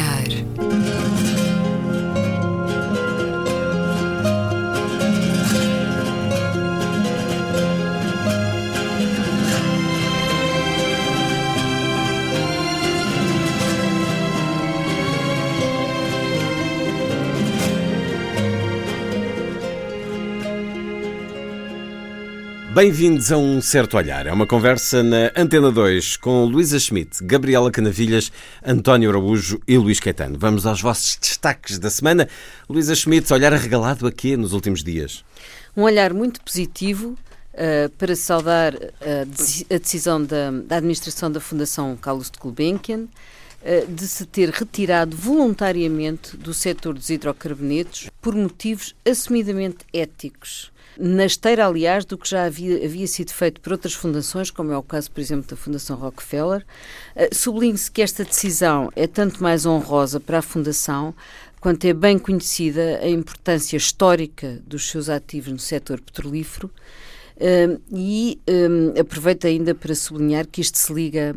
olhar. Bem-vindos a um certo olhar. É uma conversa na Antena 2 com Luísa Schmidt, Gabriela Canavilhas, António Araújo e Luís Caetano. Vamos aos vossos destaques da semana. Luísa Schmidt, olhar arregalado a quê nos últimos dias? Um olhar muito positivo uh, para saudar uh, a decisão da, da, administração da Fundação Carlos de Gulbenkian uh, de se ter retirado voluntariamente do setor dos hidrocarbonetos por motivos assumidamente éticos na esteira, aliás, do que já havia, havia sido feito por outras fundações, como é o caso, por exemplo, da Fundação Rockefeller. Uh, Sublinhe-se que esta decisão é tanto mais honrosa para a Fundação quanto é bem conhecida a importância histórica dos seus ativos no setor petrolífero. Uh, e um, aproveito ainda para sublinhar que isto se liga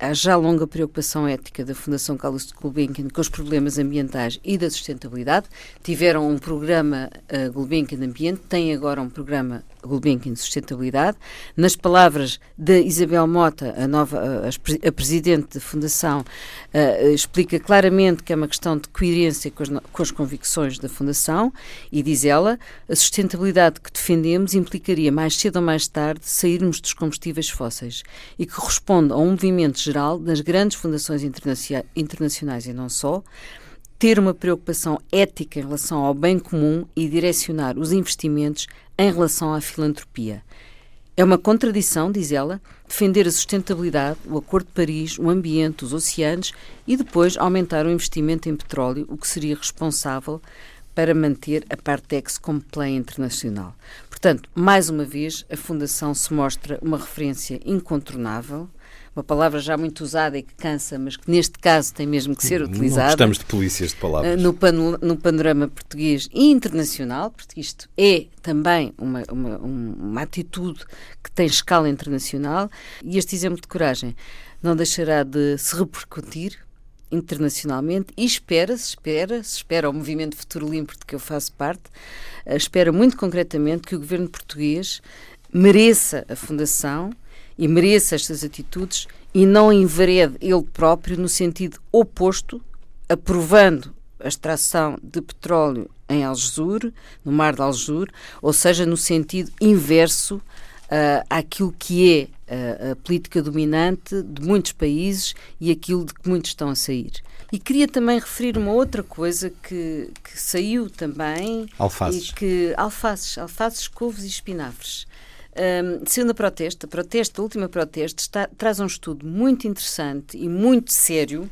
Há já longa preocupação ética da Fundação Carlos de Gulbenkian com os problemas ambientais e da sustentabilidade. Tiveram um programa uh, Gulbenkian Ambiente, têm agora um programa Gulbenkian Sustentabilidade. Nas palavras da Isabel Mota, a nova a, a presidente da Fundação, uh, explica claramente que é uma questão de coerência com as, com as convicções da Fundação e diz ela, a sustentabilidade que defendemos implicaria mais cedo ou mais tarde sairmos dos combustíveis fósseis e que responde a um movimento geral das grandes fundações internacionais e não só, ter uma preocupação ética em relação ao bem comum e direcionar os investimentos em relação à filantropia. É uma contradição, diz ela, defender a sustentabilidade, o Acordo de Paris, o ambiente, os oceanos e depois aumentar o investimento em petróleo, o que seria responsável para manter a Partex como play internacional. Portanto, mais uma vez, a Fundação se mostra uma referência incontornável uma palavra já muito usada e que cansa, mas que neste caso tem mesmo que ser utilizada. Não gostamos de polícias de palavras. Eh, no, no panorama português e internacional, porque isto é também uma, uma, uma atitude que tem escala internacional, e este exemplo de coragem não deixará de se repercutir internacionalmente e espera-se, espera-se, espera o movimento Futuro Limpo de que eu faço parte, eh, espera muito concretamente que o governo português mereça a fundação e mereça estas atitudes e não enverede ele próprio no sentido oposto, aprovando a extração de petróleo em Algesur, no mar de Algesur, ou seja, no sentido inverso uh, àquilo que é uh, a política dominante de muitos países e aquilo de que muitos estão a sair. E queria também referir uma outra coisa que, que saiu também. Alfaces. E que, alfaces, alfaces, couves e espinafres. Um, sendo a protesta, a protesta, última protesta, está, traz um estudo muito interessante e muito sério,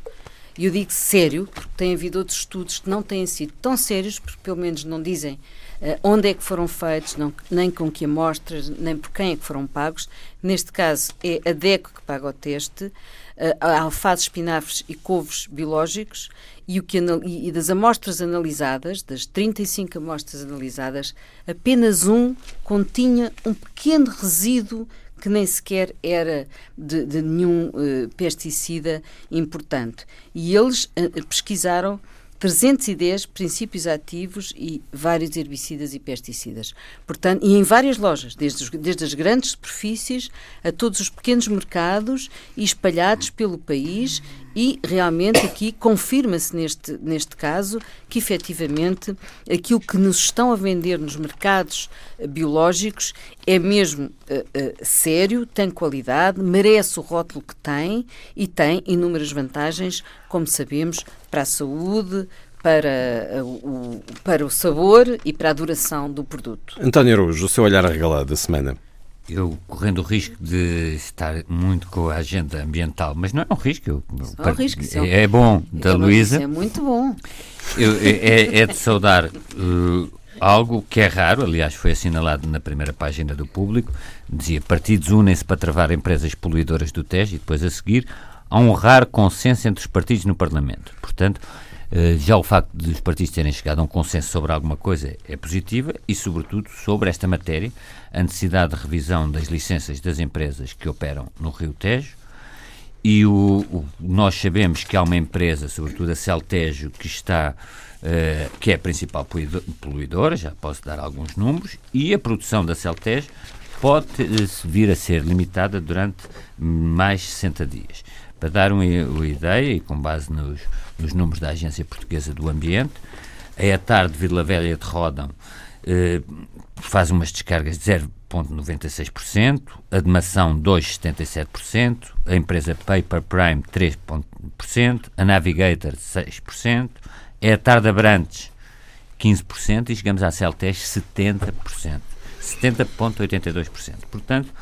e eu digo sério, porque tem havido outros estudos que não têm sido tão sérios, porque pelo menos não dizem uh, onde é que foram feitos, não, nem com que amostras, nem por quem é que foram pagos. Neste caso, é a DECO que paga o teste, alfaces, espinafres e couves biológicos, e, o que, e das amostras analisadas, das 35 amostras analisadas, apenas um continha um pequeno resíduo que nem sequer era de, de nenhum uh, pesticida importante. E eles uh, pesquisaram 310 princípios ativos e vários herbicidas e pesticidas. Portanto, e em várias lojas, desde, os, desde as grandes superfícies a todos os pequenos mercados e espalhados pelo país e realmente aqui confirma-se neste, neste caso que efetivamente aquilo que nos estão a vender nos mercados eh, biológicos é mesmo uh, uh, sério, tem qualidade, merece o rótulo que tem e tem inúmeras vantagens, como sabemos, para a saúde, para o, para o sabor e para a duração do produto. António Araújo, o seu olhar arregalado da semana eu correndo o risco de estar muito com a agenda ambiental, mas não é um risco. É um risco, é, é bom, da é, Luísa. É muito bom. Eu, é, é, de saudar uh, algo que é raro, aliás, foi assinalado na primeira página do público. Dizia: partidos unem-se para travar empresas poluidoras do Tejo e depois a seguir há um raro consenso entre os partidos no Parlamento. Portanto, já o facto de os partidos terem chegado a um consenso sobre alguma coisa é positiva e, sobretudo, sobre esta matéria, a necessidade de revisão das licenças das empresas que operam no Rio Tejo e o, o, nós sabemos que há uma empresa, sobretudo a Celtejo, que está uh, que é a principal poluidora, já posso dar alguns números, e a produção da Celtejo pode uh, vir a ser limitada durante mais 60 dias. Para dar uma, uma ideia, e com base nos, nos números da Agência Portuguesa do Ambiente, a ETAR de Vila Velha de Rodão eh, faz umas descargas de 0,96%, a de Mação 2,77%, a empresa Paper Prime 3,% a Navigator 6%, a ETAR de Abrantes 15% e chegamos à Celtec 70%. 70,82%. Portanto,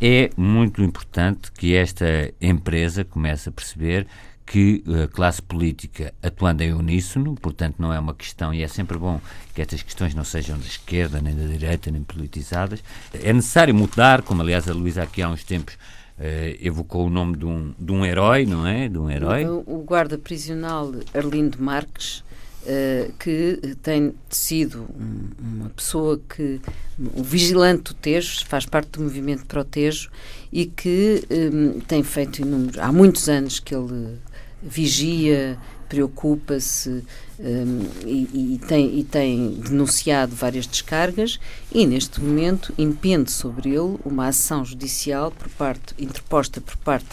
é muito importante que esta empresa comece a perceber que a classe política, atuando em uníssono, portanto não é uma questão, e é sempre bom que estas questões não sejam da esquerda, nem da direita, nem politizadas. É necessário mudar, como aliás a Luísa aqui há uns tempos Uh, evocou o nome de um, de um herói, não é? De um herói. O guarda prisional Arlindo Marques uh, que tem sido um, uma pessoa que, um vigilante do Tejo, faz parte do movimento Protejo e que um, tem feito inúmeros, há muitos anos que ele vigia, preocupa-se um, e, e, tem, e tem denunciado várias descargas e neste momento impende sobre ele uma ação judicial por parte, interposta por parte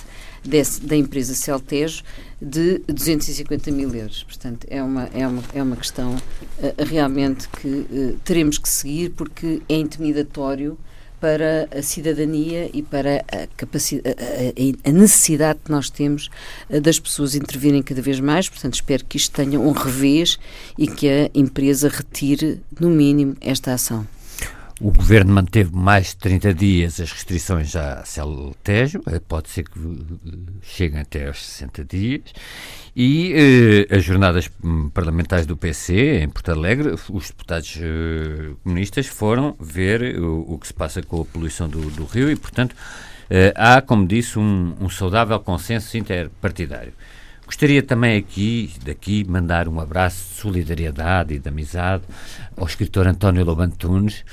desse, da empresa Celtejo de 250 mil euros. Portanto, é uma, é uma, é uma questão uh, realmente que uh, teremos que seguir porque é intimidatório para a cidadania e para a, a, a, necessidade que nós temos uh, das pessoas intervirem cada vez mais. Portanto, espero que isto tenha um revés e que a empresa retire, no mínimo, esta ação. O governo manteve mais de 30 dias as restrições à Célula Tejo, eh, pode ser que eh, cheguem até aos 60 dias, e eh, as jornadas hum, parlamentares do PC em Porto Alegre, os deputados eh, comunistas foram ver o, o, que se passa com a poluição do, do rio e, portanto, eh, há, como disse, um, um saudável consenso interpartidário. Gostaria também aqui, daqui, mandar um abraço de solidariedade e de amizade ao escritor António Lobantunes,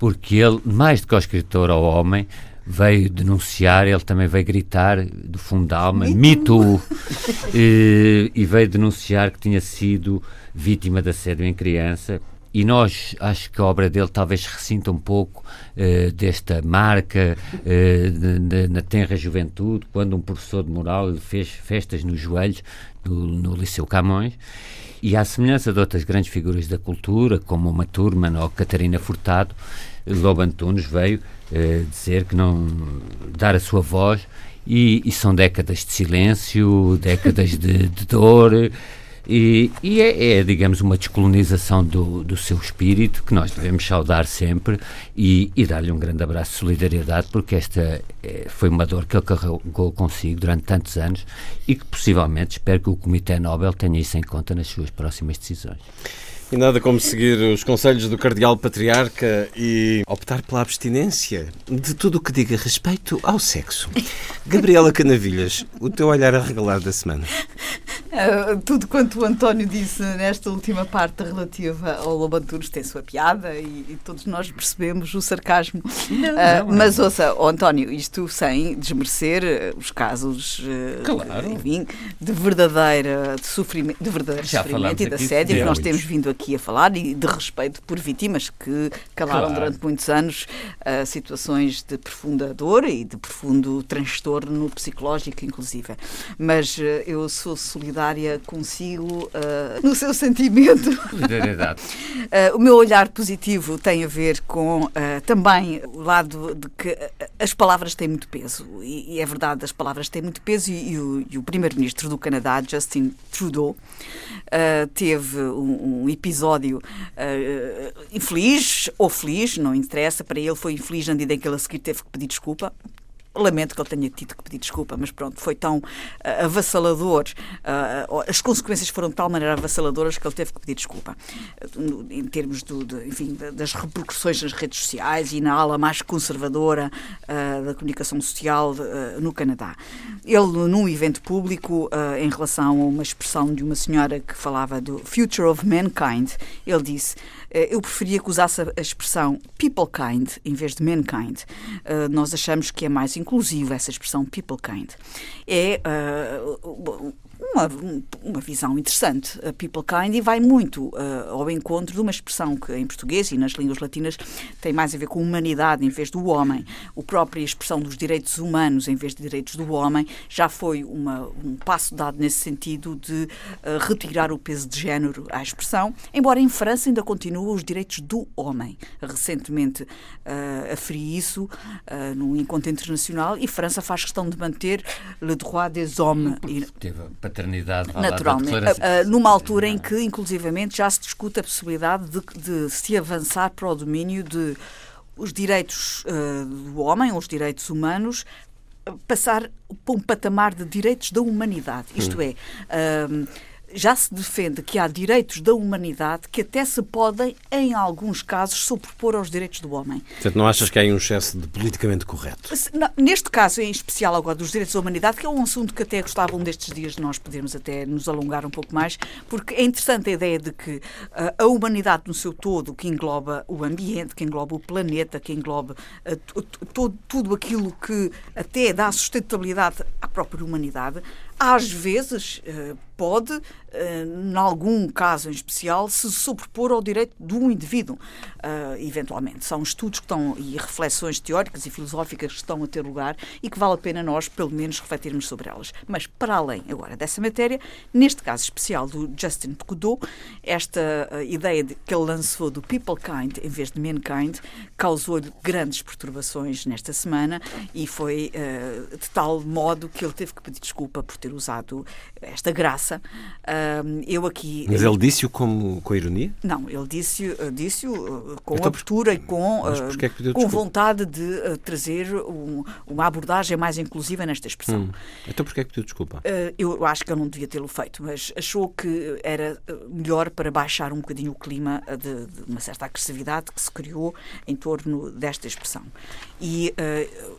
porque ele, mais do que o escritor ao homem, veio denunciar, ele também veio gritar do fundo da alma, mito, e, e veio denunciar que tinha sido vítima de assédio em criança. E nós, acho que a obra dele talvez ressinta um pouco uh, desta marca uh, de, de, na tenra juventude, quando um professor de moral fez festas nos joelhos no, no Liceu Camões. E à semelhança de outras grandes figuras da cultura, como uma Turman ou Catarina Furtado, Lobo Antunes veio uh, dizer que não dar a sua voz e, e são décadas de silêncio, décadas de, de dor e, e é, é, digamos, uma descolonização do, do seu espírito que nós devemos saudar sempre e, e dar-lhe um grande abraço de solidariedade, porque esta é, foi uma dor que ele carregou consigo durante tantos anos e que possivelmente espero que o Comitê Nobel tenha isso em conta nas suas próximas decisões. E nada como seguir os conselhos do Cardeal Patriarca e optar pela abstinência de tudo o que diga respeito ao sexo. Gabriela Canavilhas, o teu olhar arregalado da semana. Uh, tudo quanto o António disse nesta última parte relativa ao Lobo Antunes tem sua piada e, e, todos nós percebemos o sarcasmo. Não, uh, não, mas ouça, oh, António, isto sem desmerecer uh, os casos claro. enfim, de verdadeira de sofrimento, de verdadeiro Já sofrimento e de assédio que nós temos vindo aqui a falar e de respeito por vítimas que calaram claro. durante muitos anos situações de profunda dor e de profundo transtorno psicológico, inclusive. Mas eu sou solidária consigo uh, no seu sentimento. Solidariedade. uh, o meu olhar positivo tem a ver com uh, também o lado de que as palavras têm muito peso. E, e é verdade, as palavras têm muito peso. E, e o, o primeiro-ministro do Canadá, Justin Trudeau, teve um, um episódio infeliz ou feliz, não interessa, para ele foi infeliz na medida em que ele a seguir teve que pedir desculpa Lamento que ele tenha tido que pedir desculpa, mas pronto, foi tão uh, avassalador, uh, as consequências foram de tal maneira avassaladoras que ele teve que pedir desculpa. Uh, em termos do, de, enfim, das repercussões nas redes sociais e na ala mais conservadora da comunicação social no Canadá. Ele, num evento público, em relação a uma expressão de uma senhora que falava do Future of Mankind, ele disse eu preferia que usasse a expressão people kind em vez de mankind. Nós achamos que é mais inclusivo essa expressão people kind. É uma, uma visão interessante, a People Kind, e vai muito uh, ao encontro de uma expressão que em português e nas línguas latinas tem mais a ver com humanidade em vez do homem. A própria expressão dos direitos humanos em vez de direitos do homem já foi uma, um passo dado nesse sentido de uh, retirar o peso de género à expressão, embora em França ainda continuem os direitos do homem. Recentemente uh, aferi isso uh, num encontro internacional e França faz questão de manter le droit des hommes. Teve Naturalmente. Uh, numa altura em que, inclusivamente, já se discute a possibilidade de, de se avançar para o domínio de os direitos uh, do homem, os direitos humanos, passar para um patamar de direitos da humanidade. Isto hum. é. Já se defende que há direitos da humanidade que até se podem, em alguns casos, sobrepor aos direitos do homem. Portanto, não achas que há um excesso de politicamente correto? Neste caso, em especial agora dos direitos da humanidade, que é um assunto que até gostava um destes dias de nós podermos até nos alongar um pouco mais, porque é interessante a ideia de que uh, a humanidade no seu todo, que engloba o ambiente, que engloba o planeta, que engloba uh, todo, tudo aquilo que até dá sustentabilidade à própria humanidade, às vezes uh, pode, em algum caso em especial, se sobrepor ao direito do indivíduo, uh, eventualmente. São estudos que estão, e reflexões teóricas e filosóficas que estão a ter lugar e que vale a pena nós, pelo menos, refletirmos sobre elas. Mas, para além agora dessa matéria, neste caso especial do Justin Trudeau, esta ideia de, que ele lançou do People Kind em vez de Mankind causou-lhe grandes perturbações nesta semana e foi de tal modo que ele teve que pedir desculpa por ter usado esta graça eu aqui. Mas ele disse-o com, com ironia? Não, ele disse-o disse uh, com então, abertura e com, uh, é com vontade de uh, trazer um, uma abordagem mais inclusiva nesta expressão. Hum. Então porquê é que pediu desculpa? eu acho que ele não devia tê-lo feito, mas achou que era melhor para baixar um bocadinho o clima de, de uma certa agressividade que se criou em torno desta expressão. E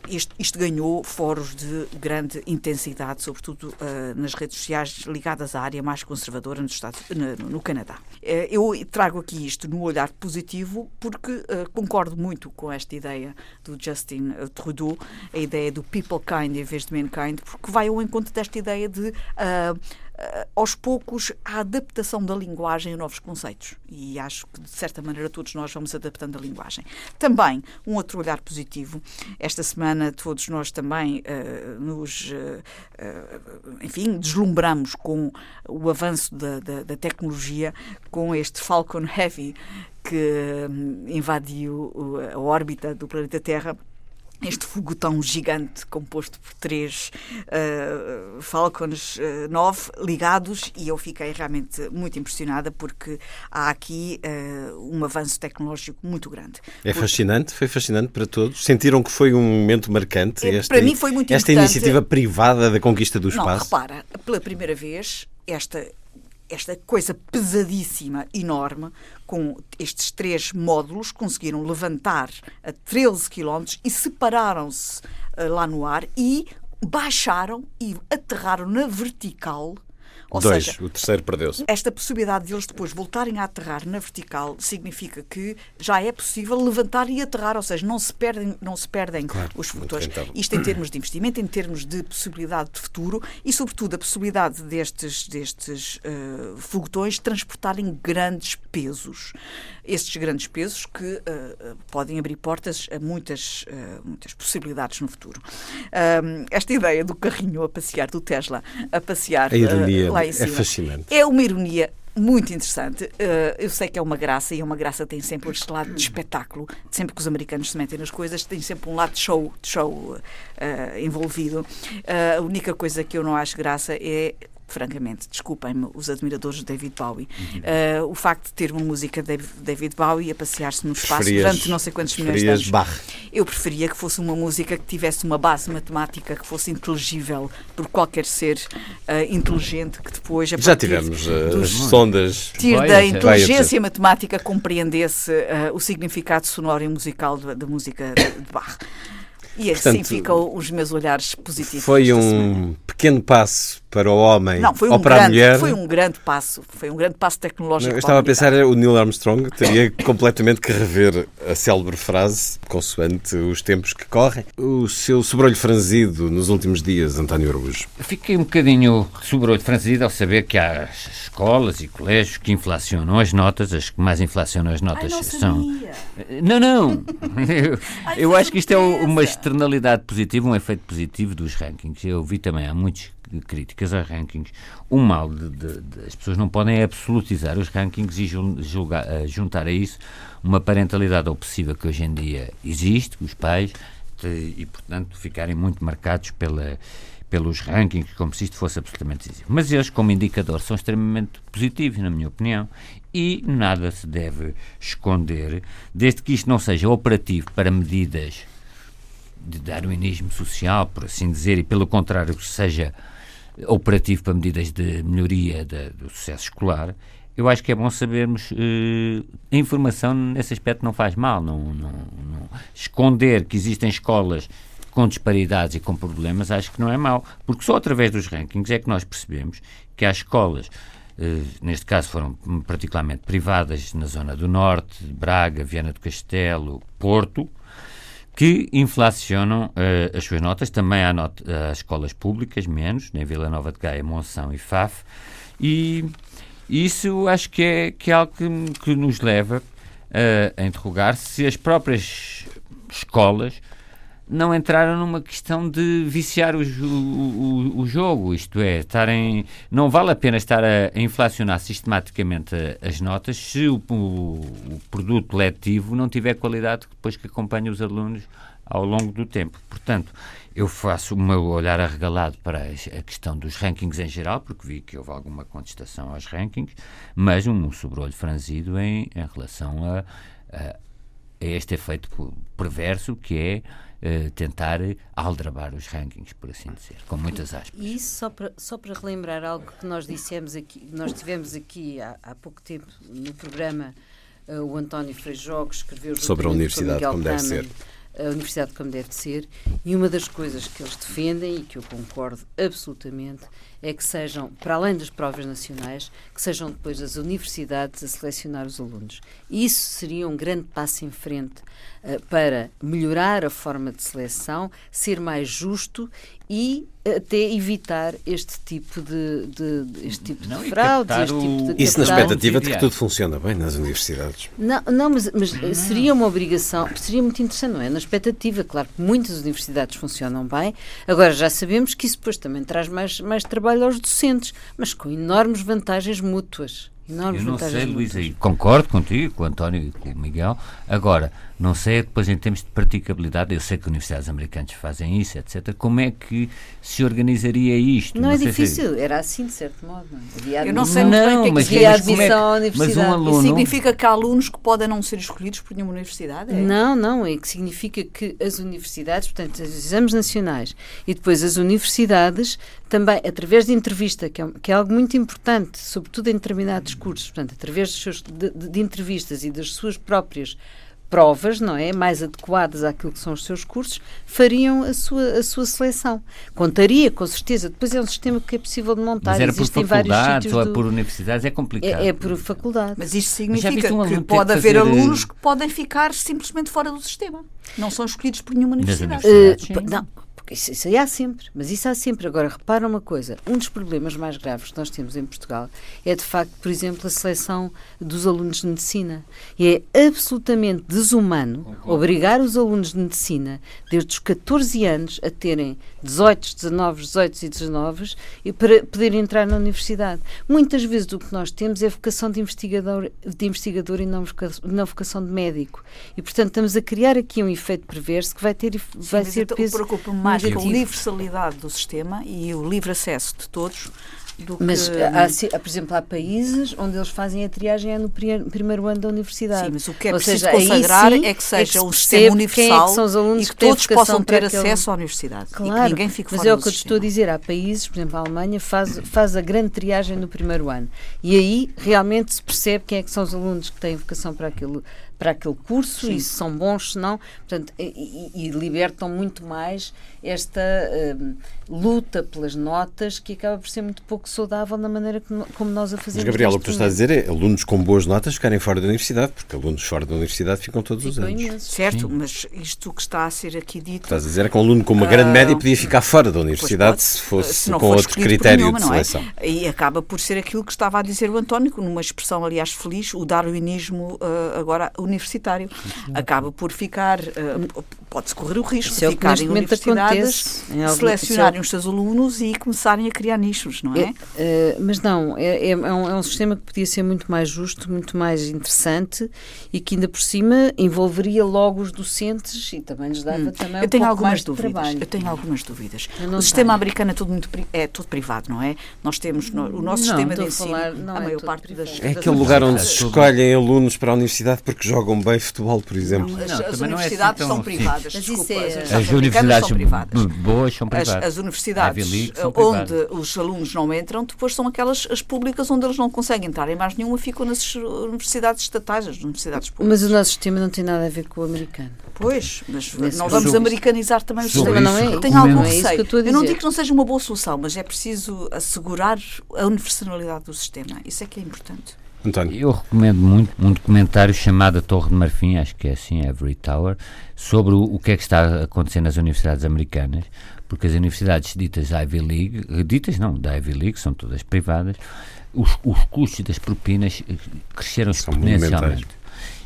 isto, isto, ganhou foros de grande intensidade, sobretudo nas redes sociais ligadas à área mais conservadora nos Estados, no, no Canadá. Eh, eu trago aqui isto no olhar positivo porque uh, concordo muito com esta ideia do Justin Trudeau, a ideia do people kind em vez de mankind, porque vai ao encontro desta ideia de uh, uh, aos poucos, a adaptação da linguagem a novos conceitos. E acho que, de certa maneira, todos nós vamos adaptando a linguagem. Também, um outro olhar positivo. Esta semana, todos nós também uh, nos, uh, enfim, deslumbramos com o avanço da, da, da tecnologia, com este Falcon Heavy que um, invadiu a órbita do planeta Terra este foguetão gigante composto por três uh, Falcons uh, 9 ligados e eu fiquei realmente muito impressionada porque há aqui uh, um avanço tecnológico muito grande. É fascinante, foi fascinante para todos. Sentiram que foi um momento marcante é, esta, para mim foi muito esta iniciativa privada da conquista do espaço? Não, repara, pela primeira vez esta esta coisa pesadíssima, enorme, com estes três módulos, conseguiram levantar a 13 km e separaram-se uh, lá no ar e baixaram e aterraram na vertical ou Dois, seja, o terceiro perdeu-se. Esta possibilidade de eles depois voltarem a aterrar na vertical significa que já é possível levantar e aterrar, ou seja, não se perdem, não se perdem claro, os futores. Isto em termos de investimento, em termos de possibilidade de futuro e, sobretudo, a possibilidade destes, destes uh, foguetões transportarem grandes pesos. Estes grandes pesos que uh, podem abrir portas a muitas, uh, muitas possibilidades no futuro. esta ideia do carrinho a passear, do Tesla a passear a ironia lá em cima. É fascinante. É uma ironia muito interessante. Uh, eu sei que é uma graça e é uma graça tem sempre este lado de espetáculo. Sempre que os americanos se metem nas coisas, tem sempre um lado de show, de show uh, envolvido. Uh, a única coisa que eu não acho graça é francamente, desculpem-me, os admiradores de David Bowie. Uhum. Uh, o facto de ter uma música de David Bowie a passear-se no espaço durante não sei quantos milhões de anos. Bach. Eu preferia que fosse uma música que tivesse uma base matemática, que fosse inteligível por qualquer ser uh, inteligente, que depois. Já tivemos uh, as sondas. Tir da inteligência matemática compreendesse o significado sonoro e musical da música de Bach. E assim Portanto, ficam os meus olhares positivos. Foi um pequeno passo para o homem não, foi um ou para grande, a mulher. Foi um grande passo, foi um grande passo tecnológico. eu estava a pensar, o Neil Armstrong teria completamente que rever a célebre frase, consoante os tempos que correm. O seu sobrolho franzido nos últimos dias, António Araújo. Fiquei um bocadinho sobrolho franzido ao saber que há escolas e colégios que inflacionam as notas, as que mais inflacionam as notas Ai, não são. sabia. Não, não! eu Ai, eu acho que isto é um- uma externalidade positiva, um efeito positivo dos rankings. Eu vi também há muitas críticas aos rankings. O mal de, de- de- as pessoas não podem absolutizar os rankings e eh, juntar a isso uma parentalidade obsessiva que hoje em dia existe, os pais, e portanto ficarem muito marcados pela, pelos rankings, como se isto fosse absolutamente decisivo. Mas eles, como indicador, são extremamente positivos, na minha opinião, e nada se deve esconder, desde que isto não seja operativo para medidas de darwinismo social, por assim dizer, e pelo contrário, que seja operativo para medidas de melhoria da- do sucesso escolar, eu acho que é bom sabermos. eh, a informação nesse aspecto não faz mal. Não, não- não- esconder que existem escolas com disparidades e com problemas, acho que não é mau. Porque só através dos rankings é que nós percebemos que há escolas. eh, neste caso foram particularmente privadas na zona do Norte, Braga, Viana do Castelo, Porto, que inflacionam eh, as suas notas. Também há not há escolas públicas, menos, em Vila Nova de Gaia, Monção e Faf. E isso acho que é, que é algo que, que nos leva eh, a interrogar se as próprias escolas não entraram numa questão de viciar o, o- o- jogo, isto é, estarem, não vale a pena estar a, inflacionar sistematicamente as notas se o, o- produto letivo não tiver qualidade depois que acompanha os alunos ao longo do tempo. Portanto, eu faço o meu olhar arregalado para a questão dos rankings em geral, porque vi que houve alguma contestação aos rankings, mas um sobrolho franzido em, em relação a, a a este efeito perverso que é eh, tentar aldrabar os rankings, por assim dizer, com muitas aspas. E isso só para, só para relembrar algo que nós dissemos aqui, nós tivemos aqui há, há pouco tempo no programa, eh, o António Freijó, que escreveu Sobre a com universidade, como deve ser. A universidade como deve ser, e uma das coisas que eles defendem, e que eu concordo absolutamente, é que sejam, para além das provas nacionais, que sejam depois as universidades a selecionar os alunos. E isso seria um grande passo em frente eh, para melhorar a forma de seleção, ser mais justo e até evitar este tipo de, de- de- este tipo Não, de e fraudes, captar este tipo o- de Isso na expectativa de que tudo funciona bem nas universidades. não, não, mas, mas eh, seria uma obrigação, seria muito interessante, não é? Na expectativa, claro que muitas universidades funcionam bem, agora já sabemos que isso depois também traz mais, mais trabalho aos docentes, mas com enormes vantagens mútuas. Enormes Eu não vantagens sei, Luísa, mútuas. e concordo contigo, com o António e com o Miguel. Agora, não sei depois em termos de praticabilidade, eu sei que universidades americanas fazem isso, etc. Como é que se organizaria isto? Não, é sei se- difícil, era assim de certo modo. Não, é? Eu não sei muito bem o que é que é admissão à mas um universidade. Aluno... Isso significa que há alunos que podem não ser escolhidos por nenhuma universidade? É? Não, não, é que significa que as universidades, portanto, os exames nacionais e depois as universidades, também através de entrevista, que é, que é algo muito importante, sobretudo em determinados cursos, portanto, através de, de- de entrevistas e das suas próprias provas, não é? Mais adequadas àquilo que são os seus cursos, fariam a sua, a sua seleção. Contaria, com certeza. Depois é um sistema que é possível de montar. Mas era por Existem vários faculdades sítios ou é do- por universidades, é complicado. é, é por faculdade. Mas isto Mas significa viste um que pode haver fazer, eh, alunos que podem ficar simplesmente fora do sistema. Não são escolhidos por nenhuma universidade. Uh, não, isso, isso aí há sempre, mas isso há sempre. Agora, repara uma coisa: um dos problemas mais graves que nós temos em Portugal é, de facto, por exemplo, a seleção dos alunos de medicina. E é absolutamente desumano obrigar os alunos de medicina, desde os 14 anos, a terem 18, 19, 18 e 19 e para poderem entrar na universidade. Muitas vezes o que nós temos é vocação de investigador, de investigador e não voca- não vocação de médico. E, portanto, estamos a criar aqui um efeito perverso que vai ter Sim, vai mas ser então peso preocupa-me mais negativo. universalidade do sistema e o livre acesso de todos do Mas, que... há, há, por exemplo, há países onde eles fazem a triagem é no pri- primeiro ano da universidade. Sim, mas o que é Ou preciso seja, consagrar sim é que se seja um sistema quem é que universal são os alunos e que têm todos possam ter aquele- acesso à universidade que Claro, ninguém fique mas é o que eu te estou a dizer. Há países, por exemplo, a Alemanha faz, faz a grande triagem no primeiro ano. E aí realmente se percebe quem é que são os alunos que têm vocação para aquele, para aquele curso Sim. e se são bons, se não. Portanto, e, e, libertam muito mais esta uh, luta pelas notas que acaba por ser muito pouco saudável na maneira como, como nós a fazemos. Mas, Gabriela, o que tu estás a dizer é alunos com boas notas ficarem fora da universidade, porque alunos fora da universidade ficam todos ficam os anos. Imenso. Certo, Sim. mas isto que está a ser aqui dito. Estás a dizer é que um aluno com uma grande uh, média podia ficar fora da universidade pode, se fosse se com outro critério nenhuma, de é? seleção. É? E acaba por ser aquilo que estava a dizer o António, numa expressão, aliás, feliz, o darwinismo uh, agora universitário. Acaba por ficar, uh, pode-se correr o risco de é ficar em universidades, selecionarem os seus alunos e começarem a criar nichos, não é? é mas não, é, é, um, é um sistema que podia ser muito mais justo, muito mais interessante e que ainda por cima envolveria logo os docentes e também lhes dava hum. também eu um tenho pouco algumas dúvidas. Eu tenho algumas dúvidas. O sistema tenho. americano é tudo muito é tudo privado, não é? Nós temos no, o nosso não, sistema de ensino, falar, a maior é parte das é aquele lugar onde se escolhem alunos para a universidade porque jogam bem futebol, por exemplo. Não, as, as assim universidades é assim privadas. Desculpa, é... as, as universidades são privadas. boas são privadas. As, as universidades League, onde os alunos não entram, depois são aquelas as públicas onde eles não conseguem entrar em mais nenhuma, ficam nas universidades estatais, as universidades públicas. Mas o nosso sistema não tem nada a ver com o americano. Pois, mas Nesse não vamos americanizar também o sistema. Não é? Tenho algum receio. Eu, eu não digo que não seja uma boa solução, mas é preciso assegurar a universalidade do sistema. Isso é que é importante. António. Eu recomendo muito um documentário chamado A Torre de Marfim, acho que é assim, Every Tower, sobre o, o que é que está a acontecer nas universidades americanas, porque as universidades ditas Ivy League, ditas não, da Ivy League, são todas privadas, os, os custos das propinas eh, cresceram exponencialmente.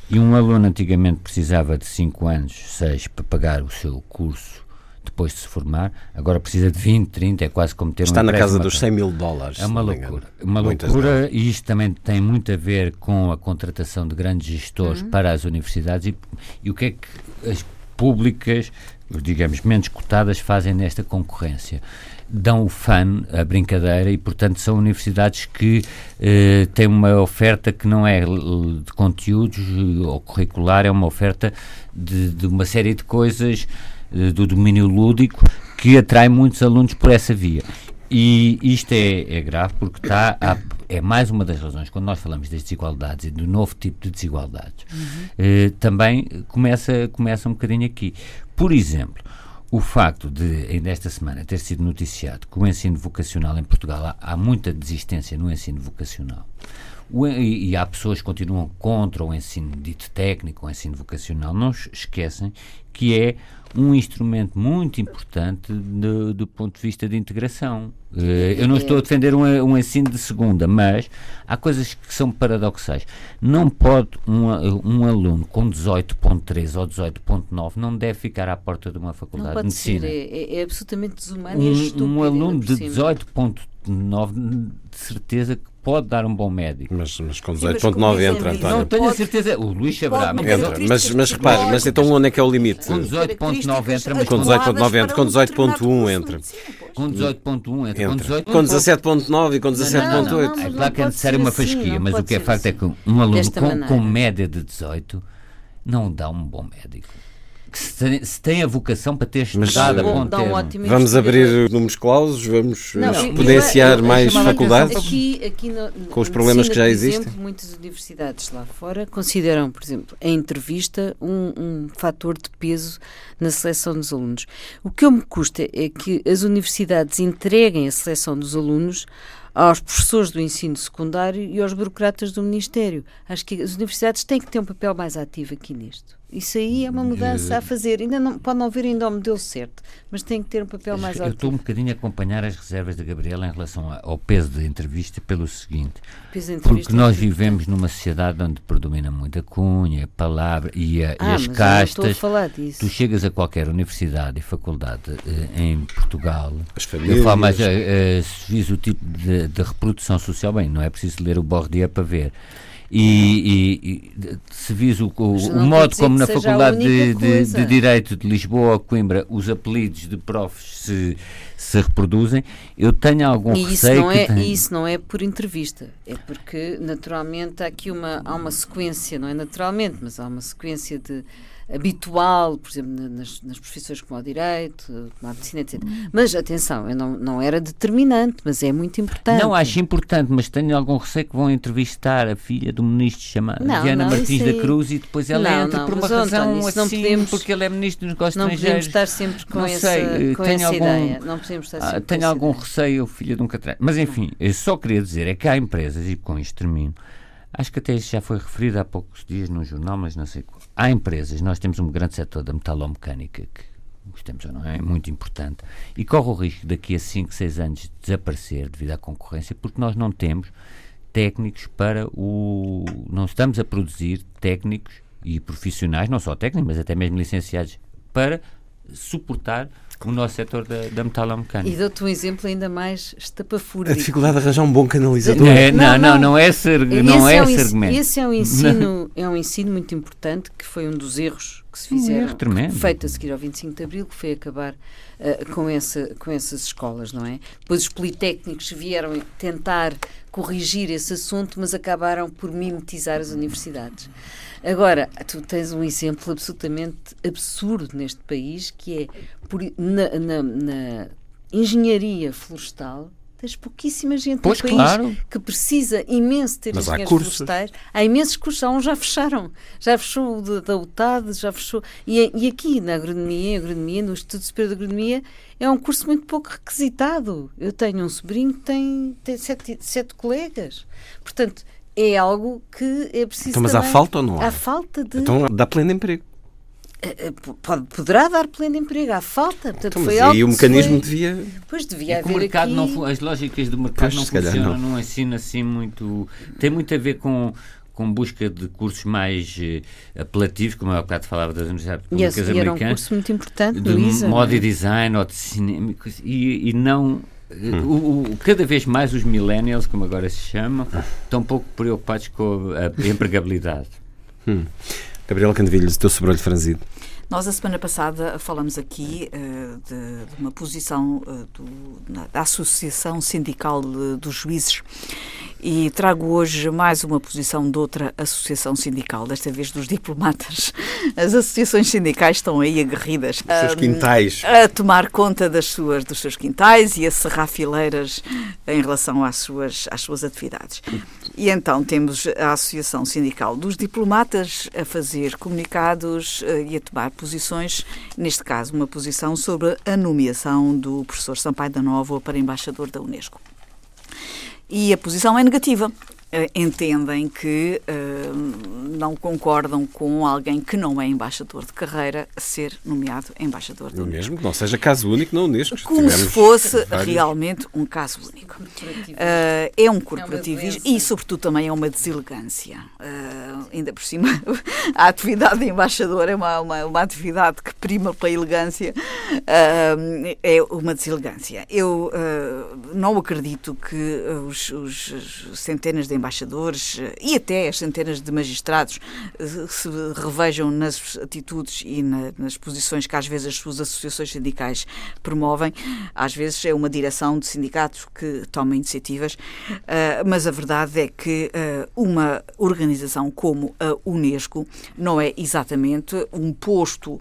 E um aluno antigamente precisava de 5 anos, 6, para pagar o seu curso depois de se formar, agora precisa de 20, 30, é quase como ter Está um na casa dos 100 mil dólares. É uma loucura. Uma loucura e isto também tem muito a ver com a contratação de grandes gestores uhum. para as universidades e, e o que é que as públicas, digamos, menos cotadas fazem nesta concorrência dão o fun, a brincadeira, e portanto são universidades que eh, têm uma oferta que não é de conteúdos ou curricular, é uma oferta de, de uma série de coisas eh, do domínio lúdico que atrai muitos alunos por essa via. E isto é, é grave porque está a, é mais uma das razões, quando nós falamos das desigualdades e do novo tipo de desigualdades, uhum. eh, também começa, começa um bocadinho aqui. Por exemplo, o facto de, ainda esta semana, ter sido noticiado que o ensino vocacional em Portugal há, há muita desistência no ensino vocacional. O, e, e, há pessoas que continuam contra o ensino dito técnico, o ensino vocacional, não esquecem que é um instrumento muito importante do, do ponto de vista de integração. Uh, eu não estou a defender um, um, ensino de segunda, mas há coisas que são paradoxais. Não pode um, um aluno com 18.3 ou 18.9 não deve ficar à porta de uma faculdade de medicina. É, é, absolutamente desumano um, e estúpido. Um aluno de 18.9 de certeza que pode dar um bom médico. Mas, mas com 18.9 entra, António. Não tenho a certeza. O Luís saberá. Entra. Mas, mas repare, mas então onde é que é o limite? Com 18.9 entra. Mas com 18.9 entra. Com 18.1 entra. Com 18.1 entra. entra. Com 17.9 e com 17.8. É claro que é necessário uma fasquia, mas o que é facto é que um aluno com média de 18 não dá um bom médico se, se tem a vocação para ter estudado Mas, a bom Um vamos abrir números clausos, vamos não, exponenciar eu, eu, mais faculdades aqui, aqui no, com os problemas que já existem. Exemplo, muitas universidades lá fora consideram, por exemplo, a entrevista um, um fator de peso na seleção dos alunos. O que eu me custa é que as universidades entreguem a seleção dos alunos aos professores do ensino secundário e aos burocratas do Ministério. Acho que as universidades têm que ter um papel mais ativo aqui nisto. Isso aí é uma mudança a fazer. Ainda não, pode não haver ainda o modelo certo, mas tem que ter um papel mais ativo. Eu estou um bocadinho a acompanhar as reservas da Gabriela em relação ao peso da entrevista pelo seguinte. Porque nós é vivemos numa sociedade onde predomina muito a cunha, a palavra e, a, ah, e as castas. Tu chegas a qualquer universidade e faculdade uh, em Portugal. As famílias. Eu falo mais, uh, uh, se vis o tipo de, de reprodução social, bem, não é preciso ler o Bourdieu para ver. E, e, e se vis o, o, o modo como na Faculdade de, de, de, Direito de Lisboa ou Coimbra os apelidos de profs se, se reproduzem, eu tenho algum e receio não é, E isso não é por entrevista, é porque naturalmente há aqui uma, há uma sequência, não é naturalmente, mas há uma sequência de habitual, por exemplo, nas, nas profissões como o direito, como a medicina, etc. Mas, atenção, eu não, não era determinante, mas é muito importante. Não, acho importante, mas tenho algum receio que vão entrevistar a filha do ministro chamado não, Diana não, Martins da Cruz e depois ela não, entra não, por uma razão António, assim, não podemos, porque ele é ministro dos negócios não estrangeiros. Não podemos estar sempre com, essa, sei, com essa algum, ideia. Não podemos estar ah, sempre Tenho algum ideia. receio, filha de um catrão. Mas, enfim, eu só queria dizer é que há empresas, e com isto termino, Acho que até isso já foi referido há poucos dias num jornal, mas não sei qual. Há empresas, nós temos um grande setor da metalomecânica que gostemos ou não, é muito importante e corre o risco daqui a 5, 6 anos de desaparecer devido à concorrência, porque nós não temos técnicos para o. Não estamos a produzir técnicos e profissionais, não só técnicos, mas até mesmo licenciados, para suportar o nosso setor da, da metalomecânica. E dou-te um exemplo ainda mais estapafúrdio. A dificuldade de arranjar um bom canalizador. É, não, não, não, não, é esse, não é, é esse argumento. Esse é um, ensino, é um ensino muito importante, que foi um dos erros que se fizeram, um feito a seguir ao 25 de Abril, que foi acabar uh, com, essa, com essas escolas, não é? Depois os politécnicos vieram tentar corrigir esse assunto, mas acabaram por mimetizar as universidades. Agora, tu tens um exemplo absolutamente absurdo neste país, que é por, na, na, na engenharia florestal, tens pouquíssima gente pois, no país claro. que precisa imenso ter Mas engenheiros florestais. Há imensos cursos, há uns já fecharam. Já fechou o da UTAD, já fechou. E, e aqui na agronomia, agronomia, no Instituto Superior de Agronomia, é um curso muito pouco requisitado. Eu tenho um sobrinho que tem, tem sete, sete colegas. Portanto, é algo que é preciso. Então, mas também, há falta ou não há? Há falta de. Então dá pleno emprego. Eh, eh, pode, poderá dar pleno emprego, há falta. Portanto, então, foi algo e o mecanismo foi... devia. Pois devia haver. O mercado aqui... não, as lógicas do mercado pois, não funcionam não. num ensino assim muito. Tem muito a ver com com busca de cursos mais uh, apelativos, como eu há bocado falava das universidades públicas yes, americanas. Era um curso muito importante, de Luísa, moda e design ou de cinema, e, e não Hum. O, o, cada vez mais os millennials, como agora se chamam, estão pouco preocupados com a empregabilidade. Hum. Gabriela Candevilhos, o teu sobrolho franzido. Nós, a semana passada, falamos aqui uh, de, de, uma posição uh, do, na, da Associação Sindical de, dos Juízes e trago hoje mais uma posição de outra associação sindical, desta vez dos diplomatas. As associações sindicais estão aí aguerridas a, seus quintais. a tomar conta das suas, dos seus quintais e a serrar fileiras em relação às suas, às suas atividades. E então temos a Associação Sindical dos Diplomatas a fazer comunicados uh, e a tomar posições, neste caso, uma posição sobre a nomeação do professor Sampaio da Nova para embaixador da Unesco. E a posição é negativa. Eh, entendem que uh, não concordam com alguém que não é embaixador de carreira ser nomeado embaixador da Unesco. Mesmo que não seja caso único na Unesco. Como se fosse vários... realmente um caso único. Uh, é um corporativismo é e, sobretudo, também é uma deselegância. Uh, ainda por cima, a atividade de embaixador é uma, uma, uma atividade que prima pela elegância. é uma deselegância. Eu não acredito que os, os, os centenas de embaixadores eh, e até as centenas de magistrados eh, se revejam nas atitudes e na, nas posições que às vezes as suas associações sindicais promovem. Às vezes é uma direção de sindicatos que toma iniciativas, uh, mas a verdade é que uma organização como a Unesco não é exatamente um posto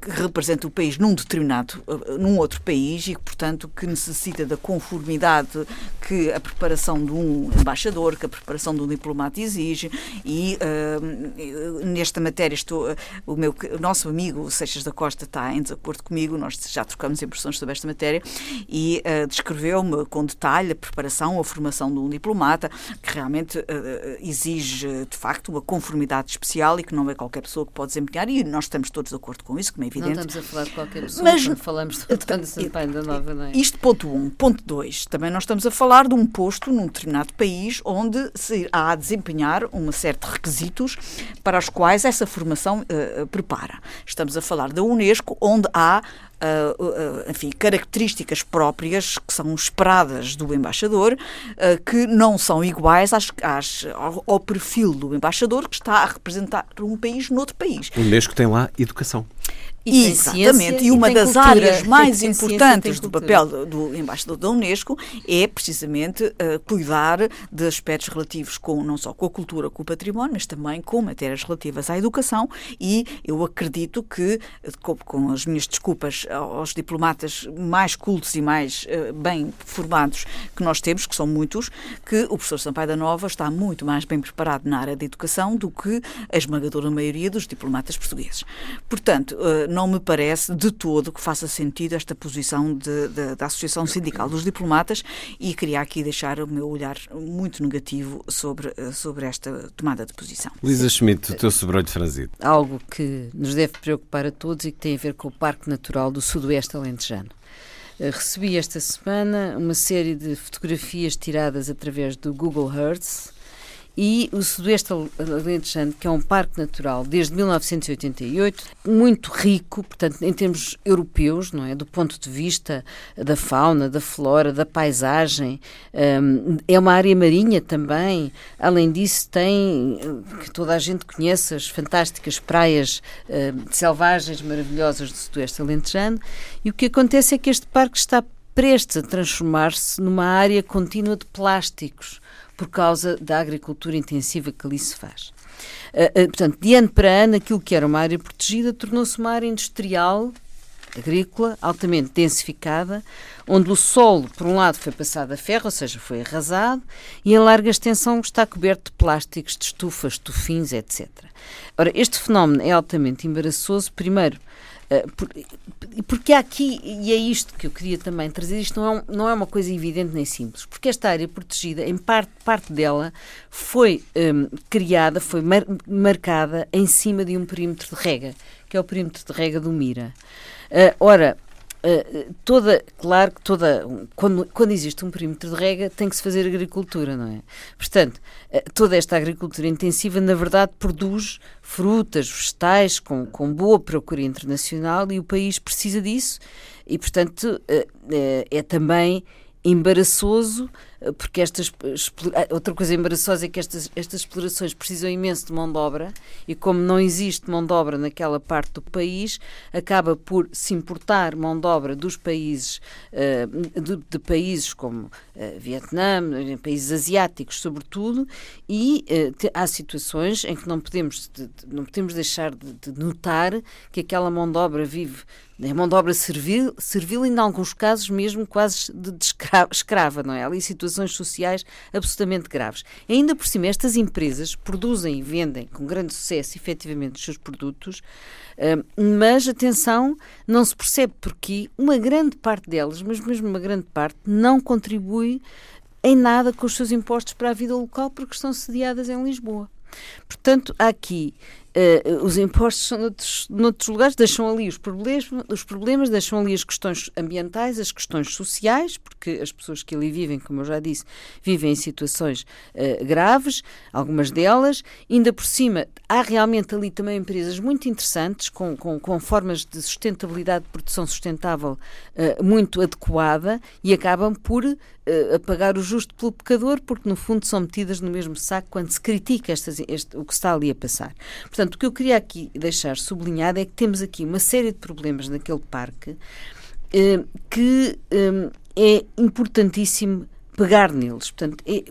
que representa o país num determinado, num outro país e portanto, que necessita da conformidade que a preparação de um embaixador, que a preparação de um diplomata exige, e uh, nesta matéria estou, uh, o, meu, o nosso amigo Seixas da Costa está em desacordo comigo, nós já trocamos impressões sobre esta matéria, e uh, descreveu-me com detalhe a preparação, a formação de um diplomata, que realmente exige, de facto, uma conformidade especial e que não é qualquer pessoa que pode desempenhar, e nós estamos todos de acordo com isso, como é evidente. Não estamos a falar de qualquer pessoa, mas, quando falamos de António Sampaio da Nova, não é? Isto ponto um. Ponto dois, também nós estamos a falar de um posto num determinado país país onde se há a desempenhar uma de requisitos para os quais essa formação uh, prepara. Estamos a falar da Unesco, onde há Uh, uh, enfim, características próprias que são esperadas do embaixador, uh, que não são iguais às, às, ao, ao, perfil do embaixador que está a representar um país noutro país. O Unesco tem lá educação. E Exatamente, e uma das cultura. áreas mais importantes do papel do, do embaixador da Unesco é precisamente uh, cuidar de aspectos relativos com não só com a cultura, com o património, mas também com matérias relativas à educação e eu acredito que, com, com as minhas desculpas aos diplomatas mais cultos e mais uh, bem formados que nós temos, que são muitos, que o professor Sampaio da Nova está muito mais bem preparado na área da educação do que a esmagadora maioria dos diplomatas portugueses. Portanto, não me parece de todo que faça sentido esta posição de, de, da Associação Sindical dos Diplomatas e queria aqui deixar o meu olhar muito negativo sobre, sobre esta tomada de posição. Lisa Schmidt, o teu sobrolho franzido. Algo que nos deve preocupar a todos e que tem a ver com o Parque Natural do Sudoeste Alentejano. Eh, recebi esta semana uma série de fotografias tiradas através do Google Earth e o Sudoeste Alentejano, que é um parque natural desde 1988, muito rico, portanto, em termos europeus, não é? Do ponto de vista da fauna, da flora, da paisagem, um, é uma área marinha também. Além disso, tem, que toda a gente conhece, as fantásticas praias uh, selvagens maravilhosas do Sudoeste Alentejano. E o que acontece é que este parque está prestes a transformar-se numa área contínua de plásticos por causa da agricultura intensiva que ali se faz. Uh, uh, portanto, de ano para ano, aquilo que era uma área protegida tornou-se uma área industrial, agrícola, altamente densificada, onde o solo, por um lado, foi passado a ferro, ou seja, foi arrasado, e em larga extensão está coberto de plásticos, de estufas, estufins, etc. Ora, este fenómeno é altamente embaraçoso, primeiro, porque há aqui, e é isto que eu queria também trazer, isto não é, não é uma coisa evidente nem simples, porque esta área protegida, em parte, parte dela, foi um, criada, foi mar, marcada em cima de um perímetro de rega, que é o perímetro de rega do Mira. Uh, ora, Uh, toda, claro que toda, quando, quando existe um perímetro de rega, tem que se fazer agricultura, não é? Portanto, uh, toda esta agricultura intensiva, na verdade, produz frutas, vegetais com, com boa procura internacional e o país precisa disso e, portanto, uh, é também embaraçoso, porque estas. Ah, outra coisa embaraçosa é que estas, estas explorações precisam imenso de mão de obra e, como não existe mão de obra naquela parte do país, acaba por se importar mão de obra dos países, uh, de, de, países como uh, Vietnã, países asiáticos, sobretudo, e há situações em que não podemos, de, não podemos deixar de, de notar que aquela mão de obra vive é mão de obra servil, servil e, em alguns casos, mesmo quase de, de escrava, escrava, não é? Ali situações sociais absolutamente graves. Ainda por cima, estas empresas produzem e vendem com grande sucesso, efetivamente, os seus produtos, uh, mas, atenção, não se percebe porque uma grande parte delas, mas mesmo uma grande parte, não contribui em nada com os seus impostos para a vida local porque estão sediadas em Lisboa. Portanto, há aqui Uh, os impostos são noutros, noutros lugares, deixam ali os problemas, os problemas, deixam ali as questões ambientais, as questões sociais, porque as pessoas que ali vivem, como eu já disse, vivem em situações uh, graves, algumas delas. Ainda por cima, há realmente ali também empresas muito interessantes, com, com, com formas de sustentabilidade de produção sustentável uh, muito adequada e acabam por a pagar o justo pelo pecador, porque no fundo são metidas no mesmo saco quando se critica estas, este, o que está ali a passar. Portanto, o que eu queria aqui deixar sublinhado é que temos aqui uma série de problemas naquele parque eh, que eh, é importantíssimo pegar neles. Portanto, é,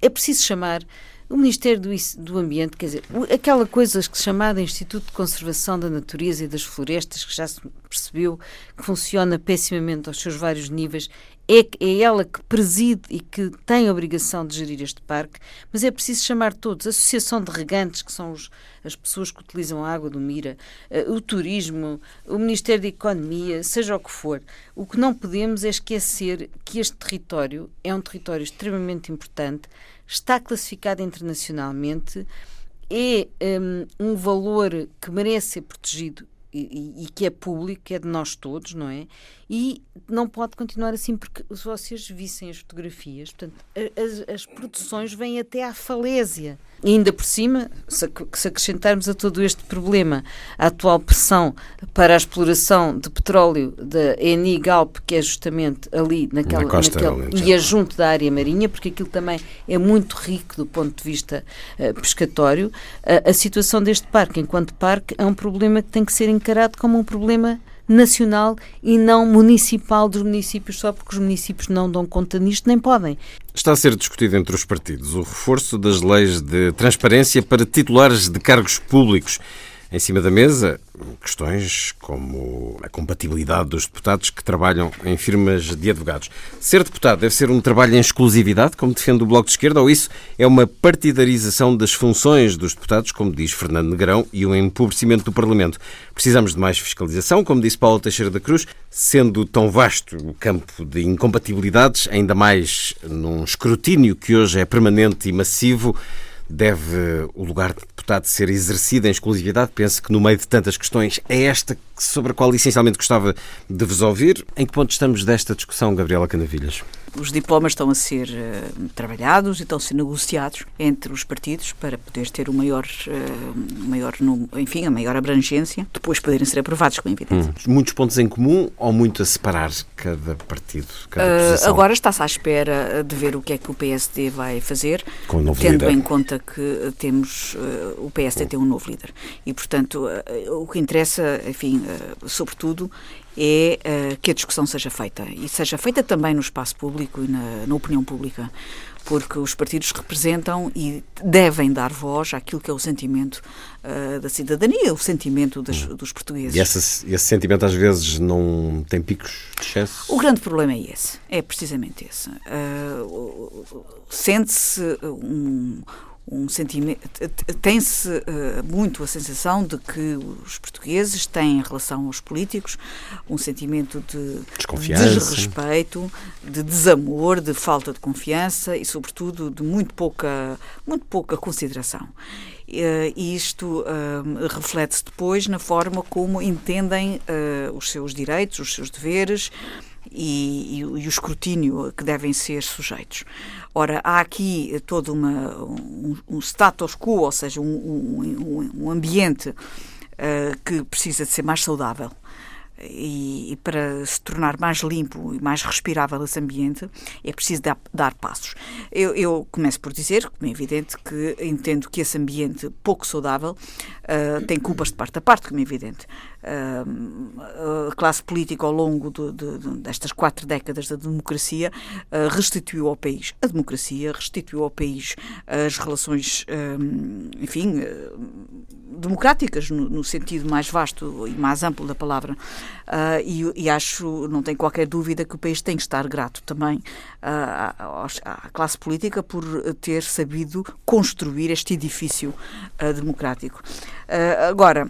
é preciso chamar o Ministério do, do, Ambiente, quer dizer, aquela coisa chamada Instituto de Conservação da Natureza e das Florestas, que já se percebeu que funciona pessimamente aos seus vários níveis, é, é ela que preside e que tem a obrigação de gerir este parque, mas é preciso chamar todos, a Associação de Regantes, que são os, as pessoas que utilizam a água do Mira, uh, o turismo, o Ministério da Economia, seja o que for. O que não podemos é esquecer que este território é um território extremamente importante, está classificado internacionalmente, é um, um valor que merece ser protegido e, e, que é público, que é de nós todos, não é? E não pode continuar assim porque se vocês vissem as fotografias, portanto, as, as produções vêm até à falésia. E ainda por cima, se, se acrescentarmos a todo este problema a atual pressão para a exploração de petróleo da Eni Galp, que é justamente ali naquela, Na costa, naquela e é junto da área marinha, porque aquilo também é muito rico do ponto de vista uh, pescatório, uh, a situação deste parque, enquanto parque, é um problema que tem que ser encarado como um problema nacional e não municipal dos municípios, só porque os municípios não dão conta nisto, nem podem. Está a ser discutido entre os partidos o reforço das leis de transparência para titulares de cargos públicos. Em cima da mesa, questões como a compatibilidade dos deputados que trabalham em firmas de advogados. Ser deputado deve ser um trabalho em exclusividade, como defende o Bloco de Esquerda, ou isso é uma partidarização das funções dos deputados, como diz Fernando Negrão, e um empobrecimento do Parlamento? Precisamos de mais fiscalização, como disse Paulo Teixeira da Cruz, sendo tão vasto o campo de incompatibilidades, ainda mais num escrutínio que hoje é permanente e massivo. Deve o lugar de deputado ser exercido em exclusividade? Penso que no meio de tantas questões é esta sobre a qual essencialmente gostava de vos ouvir. Em que ponto estamos desta discussão, Gabriela Canavilhas? Os diplomas estão a ser uh, trabalhados e estão a ser negociados entre os partidos para poder ter o maior, uh, maior enfim, a maior abrangência, depois poderem ser aprovados, como é evidente. Hum. Muitos pontos em comum ou muito a separar cada partido, cada uh, Agora está-se à espera de ver o que é que o PSD vai fazer, tendo líder. em conta que temos o PSD tem um novo líder. E, portanto, o que interessa, enfim, sobretudo, é uh, que a discussão seja feita e seja feita também no espaço público e na, na, opinião pública, porque os partidos representam e devem dar voz àquilo que é o sentimento uh, da cidadania, o sentimento das, hum. dos portugueses. E esse, esse sentimento às vezes não tem picos de excesso? O grande problema é esse, é precisamente esse. Uh, Sente-se um um sentimento tem-se uh, muito a sensação de que os portugueses têm em relação aos políticos um sentimento de desrespeito, de desamor, de falta de confiança e sobretudo de muito pouca muito pouca consideração. Uh, e isto uh, reflete-se depois na forma como entendem os seus direitos, os seus deveres e, e, e, o escrutínio que devem ser sujeitos. Ora, há aqui todo uma, um, um status quo, ou seja, um, um, um ambiente uh, que precisa de ser mais saudável e, e, para se tornar mais limpo e mais respirável esse ambiente é preciso dar, dar passos. Eu, eu, começo por dizer, como é evidente, que entendo que esse ambiente pouco saudável uh, tem culpas de parte a parte, como é evidente. A classe política ao longo de, de, de, destas quatro décadas da democracia uh, restituiu ao país a democracia, restituiu ao país as relações, enfim, democráticas no, no, sentido mais vasto e mais amplo da palavra uh, e, e, acho, não tenho qualquer dúvida que o país tem que estar grato também à, à, classe política por ter sabido construir este edifício democrático. agora,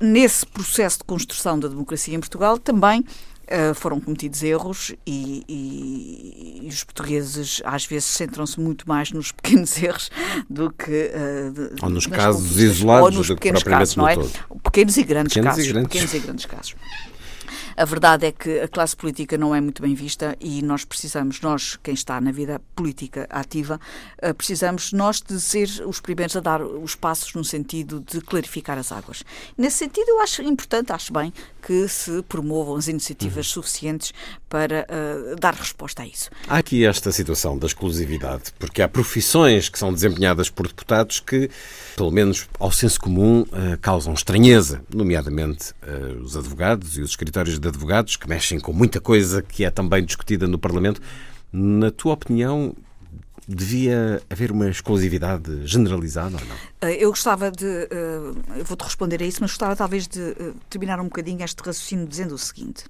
nesse processo de construção da democracia em Portugal também Uh, foram cometidos erros e, e, e, os portugueses às vezes centram-se muito mais nos pequenos erros do que uh, de, ou nos casos isolados ou nos pequenos casos, não é? Pequenos e grandes pequenos casos, e grandes. pequenos e grandes casos. A verdade é que a classe política não é muito bem vista e nós precisamos, nós, quem está na vida política ativa, eh, precisamos nós de ser os primeiros a dar os passos no sentido de clarificar as águas. Nesse sentido, eu acho importante, acho bem, que se promovam as iniciativas uhum. suficientes para uh, dar resposta a isso. Há aqui esta situação da exclusividade, porque há profissões que são desempenhadas por deputados que, pelo menos ao senso comum, uh, causam estranheza, nomeadamente uh, os advogados e os escritórios de advogados, que mexem com muita coisa que é também discutida no Parlamento. Na tua opinião, devia haver uma exclusividade generalizada ou não? Eu gostava de. Eu vou-te responder a isso, mas gostava talvez de terminar um bocadinho este raciocínio dizendo o seguinte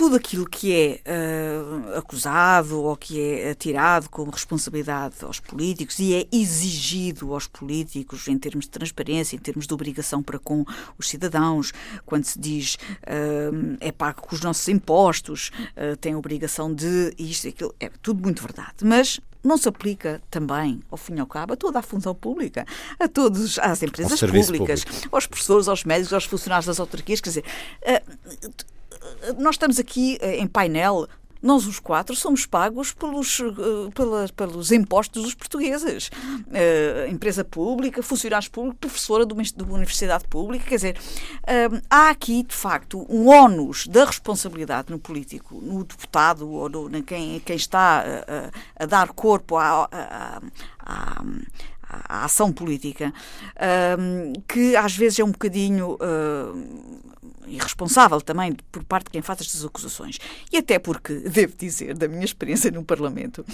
tudo aquilo que é uh, acusado ou que é atirado como responsabilidade aos políticos e é exigido aos políticos em termos de transparência, em termos de obrigação para com os cidadãos, quando se diz uh, é pago com os nossos impostos, uh, tem obrigação de isto e aquilo, é tudo muito verdade. Mas não se aplica também, ao fim e ao cabo, a toda a função pública, a todos, às empresas públicas, público. aos professores, aos médicos, aos funcionários das autarquias, quer dizer, nós estamos aqui em painel nós os quatro somos pagos pelos, uh, pelos impostos dos portugueses. Uh, empresa pública, funcionários públicos, professora de uma, de uma universidade pública. Quer dizer, uh, há aqui, de facto, um ónus da responsabilidade no político, no deputado ou no, quem, quem está a, a dar corpo à, à, à, à ação política, que às vezes é um bocadinho irresponsável também por parte de quem faz estas acusações. E até porque, devo dizer, da minha experiência no Parlamento,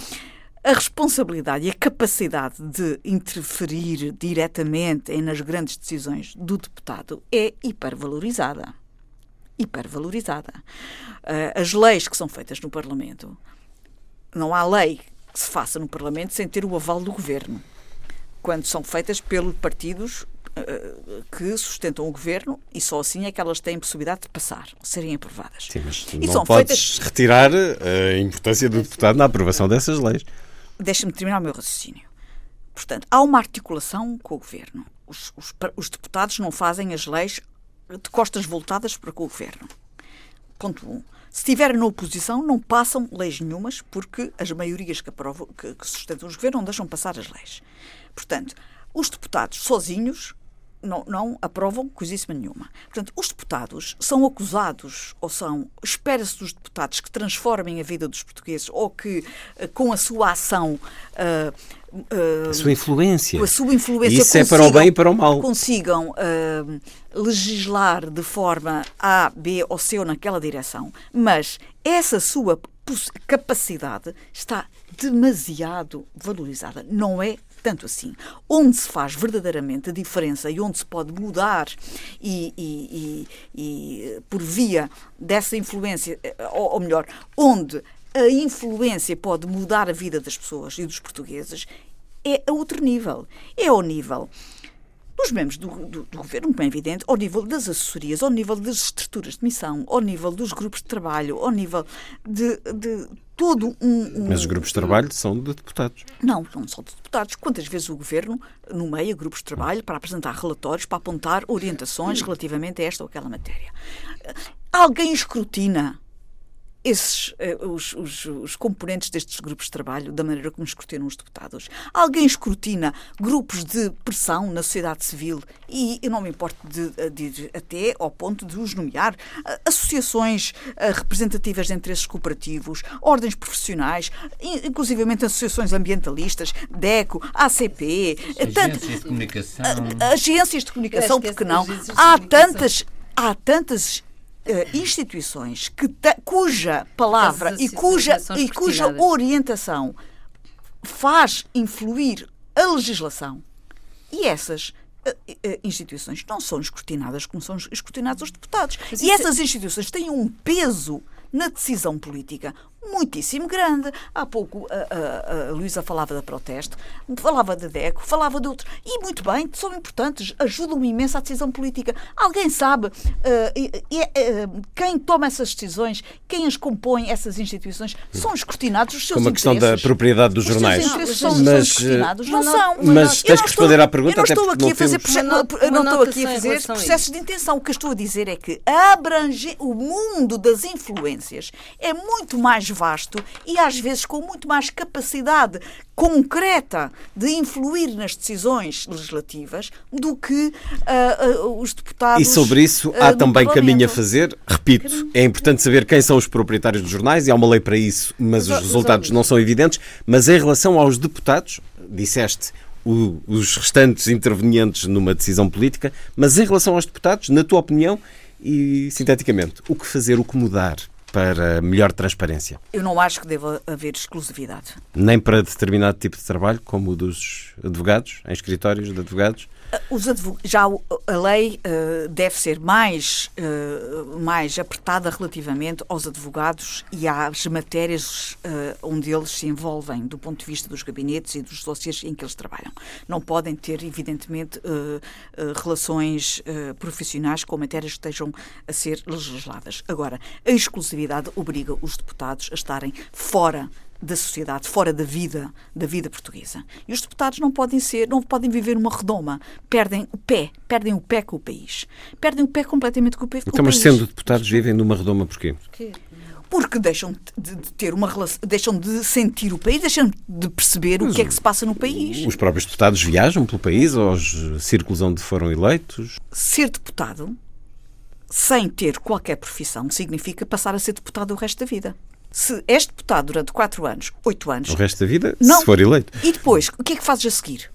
a responsabilidade e a capacidade de interferir diretamente nas grandes decisões do deputado é hipervalorizada. Hipervalorizada. Ah, as leis que são feitas no Parlamento, não há lei que se faça no Parlamento sem ter o aval do governo. Quando são feitas pelos partidos que sustentam o governo e só assim é que elas têm possibilidade de passar, serem aprovadas. Sim, mas e não podes feitas... retirar eh, a importância do deputado na aprovação dessas leis. Deixa-me terminar o meu raciocínio. Portanto, há uma articulação com o governo. Os, os, os deputados não fazem as leis de costas voltadas para com o governo. Ponto 1. Um. Se estiverem na oposição, não passam leis nenhumas, porque as maiorias que, aprovam, que, que sustentam os governos não deixam passar as leis. Portanto, os deputados sozinhos não, não aprovam coisíssima nenhuma. Portanto, os deputados são acusados, ou são, espera-se dos deputados que transformem a vida dos portugueses ou que, eh, com a sua ação. Uh, Uh, a sua influência. A sua influência. Isso é para o bem e para o mal. Consigam uh, legislar de forma A, B ou C ou naquela direção, mas essa sua capacidade está demasiado valorizada. Não é tanto assim. Onde se faz verdadeiramente a diferença e onde se pode mudar e, e, e, e por via dessa influência, ou, ou melhor, onde a influência pode mudar a vida das pessoas e dos portugueses, é a outro nível. É ao nível dos membros do, do, do, governo, como é evidente, ao nível das assessorias, ao nível das estruturas de missão, ao nível dos grupos de trabalho, ao nível de, de todo um, um, Mas os grupos de trabalho são de deputados. Não, não são de deputados. Quantas vezes o governo nomeia grupos de trabalho para apresentar relatórios, para apontar orientações relativamente a esta ou aquela matéria? Alguém escrutina esses, eh, os, os, os, componentes destes grupos de trabalho, da maneira como escrutinam os deputados. Alguém escrutina grupos de pressão na sociedade civil e eu não me importo de, de ir até ao ponto de os nomear. Associações eh, representativas de interesses cooperativos, ordens profissionais, inclusivamente associações ambientalistas, DECO, ACP, agências tanto, de comunicação. Agências de comunicação, porque não? Há tantas, há tantas instituições que cuja palavra e cuja, e cuja orientação faz influir a legislação. E essas uh, instituições não são escrutinadas como são escrutinados os deputados. Mas e essas instituições têm um peso na decisão política muitíssimo grande. Há pouco a, a, a Luísa falava da protesto, falava da DECO, falava de outros. E muito bem, são importantes, ajudam imenso à decisão política. Alguém sabe uh, uh, quem toma essas decisões, quem as compõe, essas instituições, são escrutinados os seus Como a questão da propriedade dos jornais. Os são, mas, escrutinados, não, são. Mas tens que responder à pergunta. Eu não estou aqui a fazer, não estou aqui a fazer processos de intenção. O que eu estou a dizer é que abrange o mundo das influências é muito mais vasto e às vezes com muito mais capacidade concreta de influir nas decisões legislativas do que uh, uh, os deputados. E sobre isso há uh, também caminho a fazer. Repito, é importante saber quem são os proprietários dos jornais e há uma lei para isso, mas, os resultados não são evidentes. Mas em relação aos deputados, disseste o, os restantes intervenientes numa decisão política, mas em relação aos deputados, na tua opinião e sinteticamente, o que fazer, o que mudar? Para melhor transparência? Eu não acho que deva haver exclusividade. Nem para determinado tipo de trabalho, como o dos advogados, em escritórios de advogados? Os advog... Já a lei uh, deve ser mais, uh, mais apertada relativamente aos advogados e às matérias uh, onde eles se envolvem, do ponto de vista dos gabinetes e dos dossiês em que eles trabalham. Não podem ter, evidentemente, relações profissionais com matérias que estejam a ser legisladas. Agora, a exclusividade obriga os deputados a estarem fora da sociedade, fora da vida, da vida portuguesa. E os deputados não podem ser, não podem viver uma redoma. Perdem o pé, perdem o pé com o país. Perdem o pé completamente com o, então, o país. Então, mas sendo deputados, vivem numa redoma porquê? Porquê? porque deixam de, de, ter uma relação, deixam de sentir o país, deixam de perceber Mas o que é que se passa no país. Os próprios deputados viajam pelo país aos círculos onde foram eleitos? Ser deputado sem ter qualquer profissão significa passar a ser deputado o resto da vida. Se és deputado durante 4 anos, 8 anos. O resto da vida, não. se for eleito. E depois, o que é que fazes a seguir?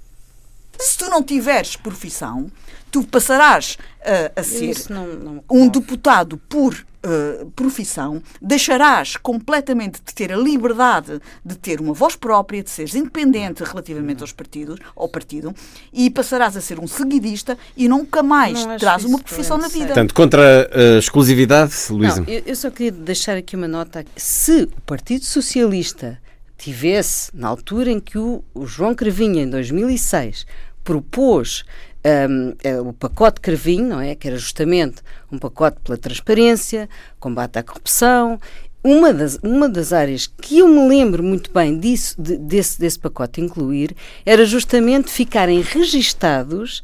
Se tu não tiveres profissão, tu passarás uh, a ser não, não um deputado por uh, profissão, deixarás completamente de ter a liberdade de ter uma voz própria, de seres independente relativamente aos partidos, ao partido, e passarás a ser um seguidista e nunca mais não terás uma profissão na vida. Portanto, contra a exclusividade, Luísa? Eu, eu só queria deixar aqui uma nota. Se o Partido Socialista tivesse, na altura em que o, o João Cravinha, em 2006, propôs um, é o pacote Carvinho, não é? Que era justamente um pacote pela transparência, combate à corrupção. Uma das, uma das áreas que eu me lembro muito bem disso, de, desse, desse pacote incluir era justamente ficarem registados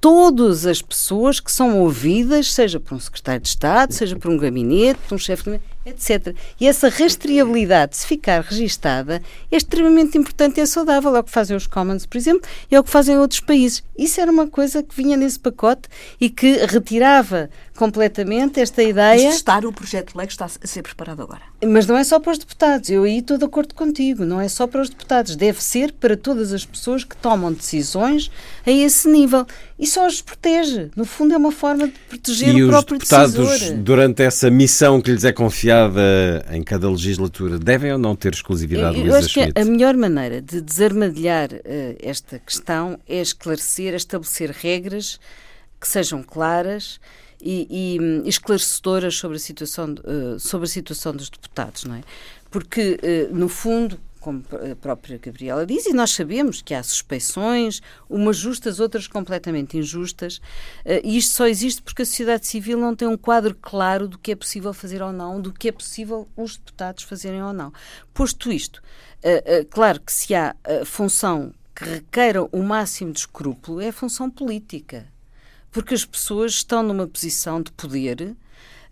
todas as pessoas que são ouvidas, seja por um secretário de Estado, seja por um gabinete, por um chefe de etc. E essa rastreabilidade, se ficar registada, é extremamente importante e é saudável. É o que fazem os Commons, por exemplo, e é o que fazem outros países. Isso era uma coisa que vinha nesse pacote e que retirava completamente esta ideia. Mas estar o projeto de lei está a ser preparado agora. Mas não é só para os deputados. Eu aí estou de acordo contigo. Não é só para os deputados. Deve ser para todas as pessoas que tomam decisões a esse nível. E só os protege. No fundo, é uma forma de proteger e o próprio decisor. E os deputados, durante essa missão que lhes é confiada, anunciada em cada legislatura devem ou não ter exclusividade, Eu, eu acho Schmidt? que a melhor maneira de desarmadilhar uh, esta questão é esclarecer, estabelecer regras que sejam claras e, e um, esclarecedoras sobre a situação, uh, sobre a situação dos deputados, não é? Porque, uh, no fundo, como a própria Gabriela diz, e nós sabemos que há suspeições, umas justas, outras completamente injustas, eh, e isto só existe porque a sociedade civil não tem um quadro claro do que é possível fazer ou não, do que é possível os deputados fazerem ou não. Posto isto, eh, eh, claro que se há função que requeira o máximo de escrúpulo, é a função política. Porque as pessoas estão numa posição de poder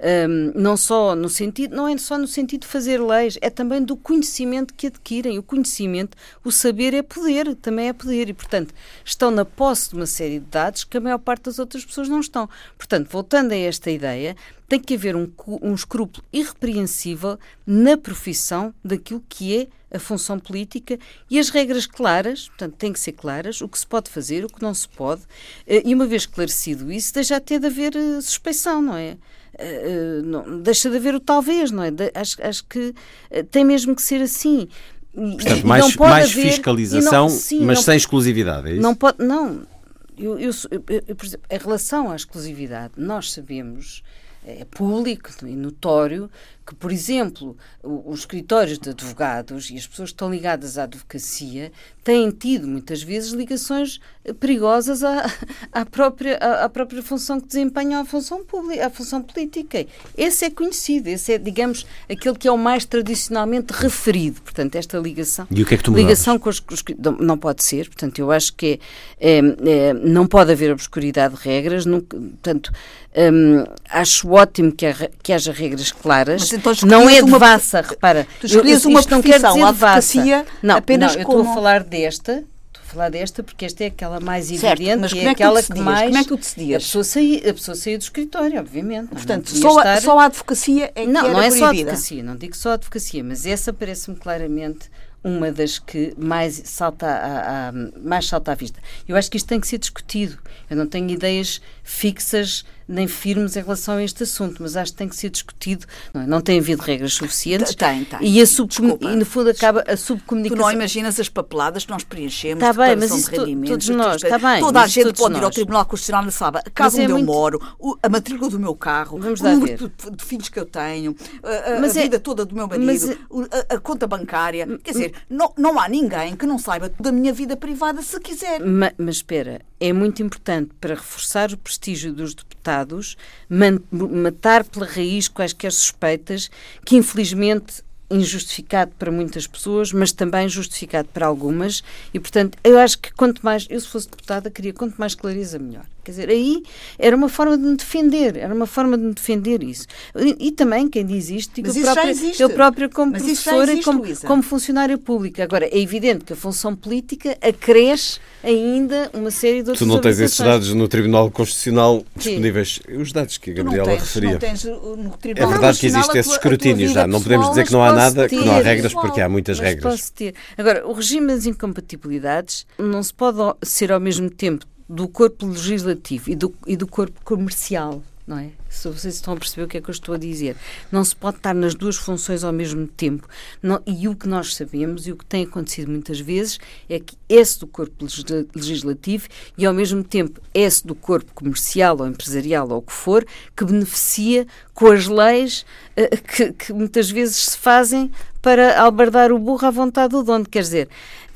um, não só no sentido, não é só no sentido de fazer leis, é também do conhecimento que adquirem. O conhecimento, o saber é poder, também é poder, e portanto estão na posse de uma série de dados que a maior parte das outras pessoas não estão. Portanto, voltando a esta ideia, tem que haver um, um escrúpulo irrepreensível na profissão daquilo que é a função política e as regras claras, portanto, têm que ser claras, o que se pode fazer, o que não se pode, eh, e uma vez esclarecido isso, deixa até de haver eh, suspeição, não é? Uh, não, deixa de haver o talvez, não é? De, acho, acho que uh, tem mesmo que ser assim. Portanto, mais, mais haver, fiscalização, não, sim, mas não, sem exclusividade, é isso? Não pode, não. Eu, eu, eu, por exemplo, em relação à exclusividade, nós sabemos, é público e notório, que, por exemplo, os escritórios de advogados e as pessoas que estão ligadas à advocacia têm tido muitas vezes ligações eh, perigosas à, à, própria, à, à própria função que desempenham a função pública, a função política. Esse é conhecido, esse é, digamos, aquele que é o mais tradicionalmente referido. Portanto, esta ligação. E o que é que tu Ligação com os, os, não pode ser. Portanto, eu acho que é, é, não pode haver obscuridade de regras. Nunca, portanto, hum, acho ótimo que, que haja regras claras então não é de uma, repara. Tu escolhes uma não quer dizer não, apenas não, eu estou a falar desta, estou a falar desta porque esta é aquela mais evidente certo, mas e é, é aquela que mais... Como é que tu decidias? A pessoa saía, a pessoa saía do escritório, obviamente. Portanto, só, estar... só a advocacia é que Não, não é só a advocacia, não digo só a advocacia, mas essa parece-me claramente uma das que mais salta, a, a, mais salta à vista. Eu acho que isto tem que ser discutido. Eu não tenho ideias fixas nem firmes em relação a este assunto, mas acho que tem que ser discutido. Não, é? não tem havido regras suficientes. Tem, tem. E, a e no fundo acaba a subcomunicação. Tu não imaginas as papeladas que nós preenchemos tá bem, mas isso de todos nós, está bem. Toda a gente pode ir ao Tribunal Constitucional na sabe a casa onde é eu muito... moro, a matrícula do meu carro, Vamos o número de, de, filhos que eu tenho, a, a é... vida toda do meu marido, mas... a, a, conta bancária. Quer dizer, não, não há ninguém que não saiba da minha vida privada se quiser. mas, mas espera, é muito importante para reforçar o prestígio dos deputados matar pela raiz quaisquer suspeitas que, infelizmente, injustificado para muitas pessoas, mas também justificado para algumas, e portanto eu acho que quanto mais, eu se fosse deputada, queria quanto mais clareza melhor. Quer dizer, aí era uma forma de me defender, era uma forma de me defender isso. E, e também, quem diz isto, digo, eu, própria, eu própria como Mas professora existe, e como, como funcionária pública. Agora, é evidente que a função política acresce ainda uma série de outros Tu não tens esses dados no Tribunal Constitucional disponíveis? Os dados que a Gabriela tens, referia. é verdade que existe esse escrutínio já. Não podemos dizer que não há nada, ter, que não há regras, porque há muitas regras. Posso ter. Agora, o regime das incompatibilidades não se pode ser ao mesmo tempo do corpo legislativo e do, e do corpo comercial, não é? Se vocês estão a perceber o que é que eu estou a dizer. Não se pode estar nas duas funções ao mesmo tempo. Não, e o que nós sabemos e o que tem acontecido muitas vezes é que esse do corpo legislativo e ao mesmo tempo esse do corpo comercial ou empresarial ou o que for, que beneficia com as leis uh, que, que muitas vezes se fazem para albardar o burro à vontade do dono. Quer dizer,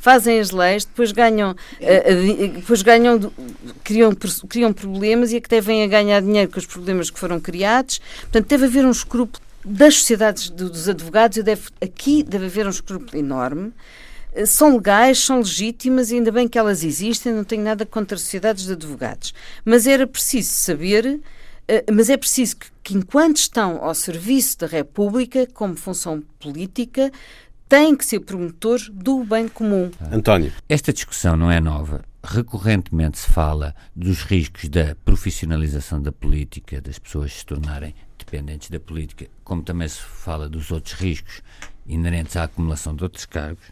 fazem as leis, depois ganham, uh, depois ganham, criam, criam problemas e é que devem a ganhar dinheiro com os problemas que foram criados. Portanto, deve haver um escrúpulo das sociedades dos advogados deve, aqui deve haver um escrúpulo enorme. Eh, são legais, são legítimas e ainda bem que elas existem, não tenho nada contra as sociedades de advogados. Mas era preciso saber mas é preciso que, que, enquanto estão ao serviço da República, como função política, têm que ser promotores do bem comum. António. Esta discussão não é nova. Recorrentemente se fala dos riscos da profissionalização da política, das pessoas se tornarem dependentes da política, como também se fala dos outros riscos inerentes à acumulação de outros cargos.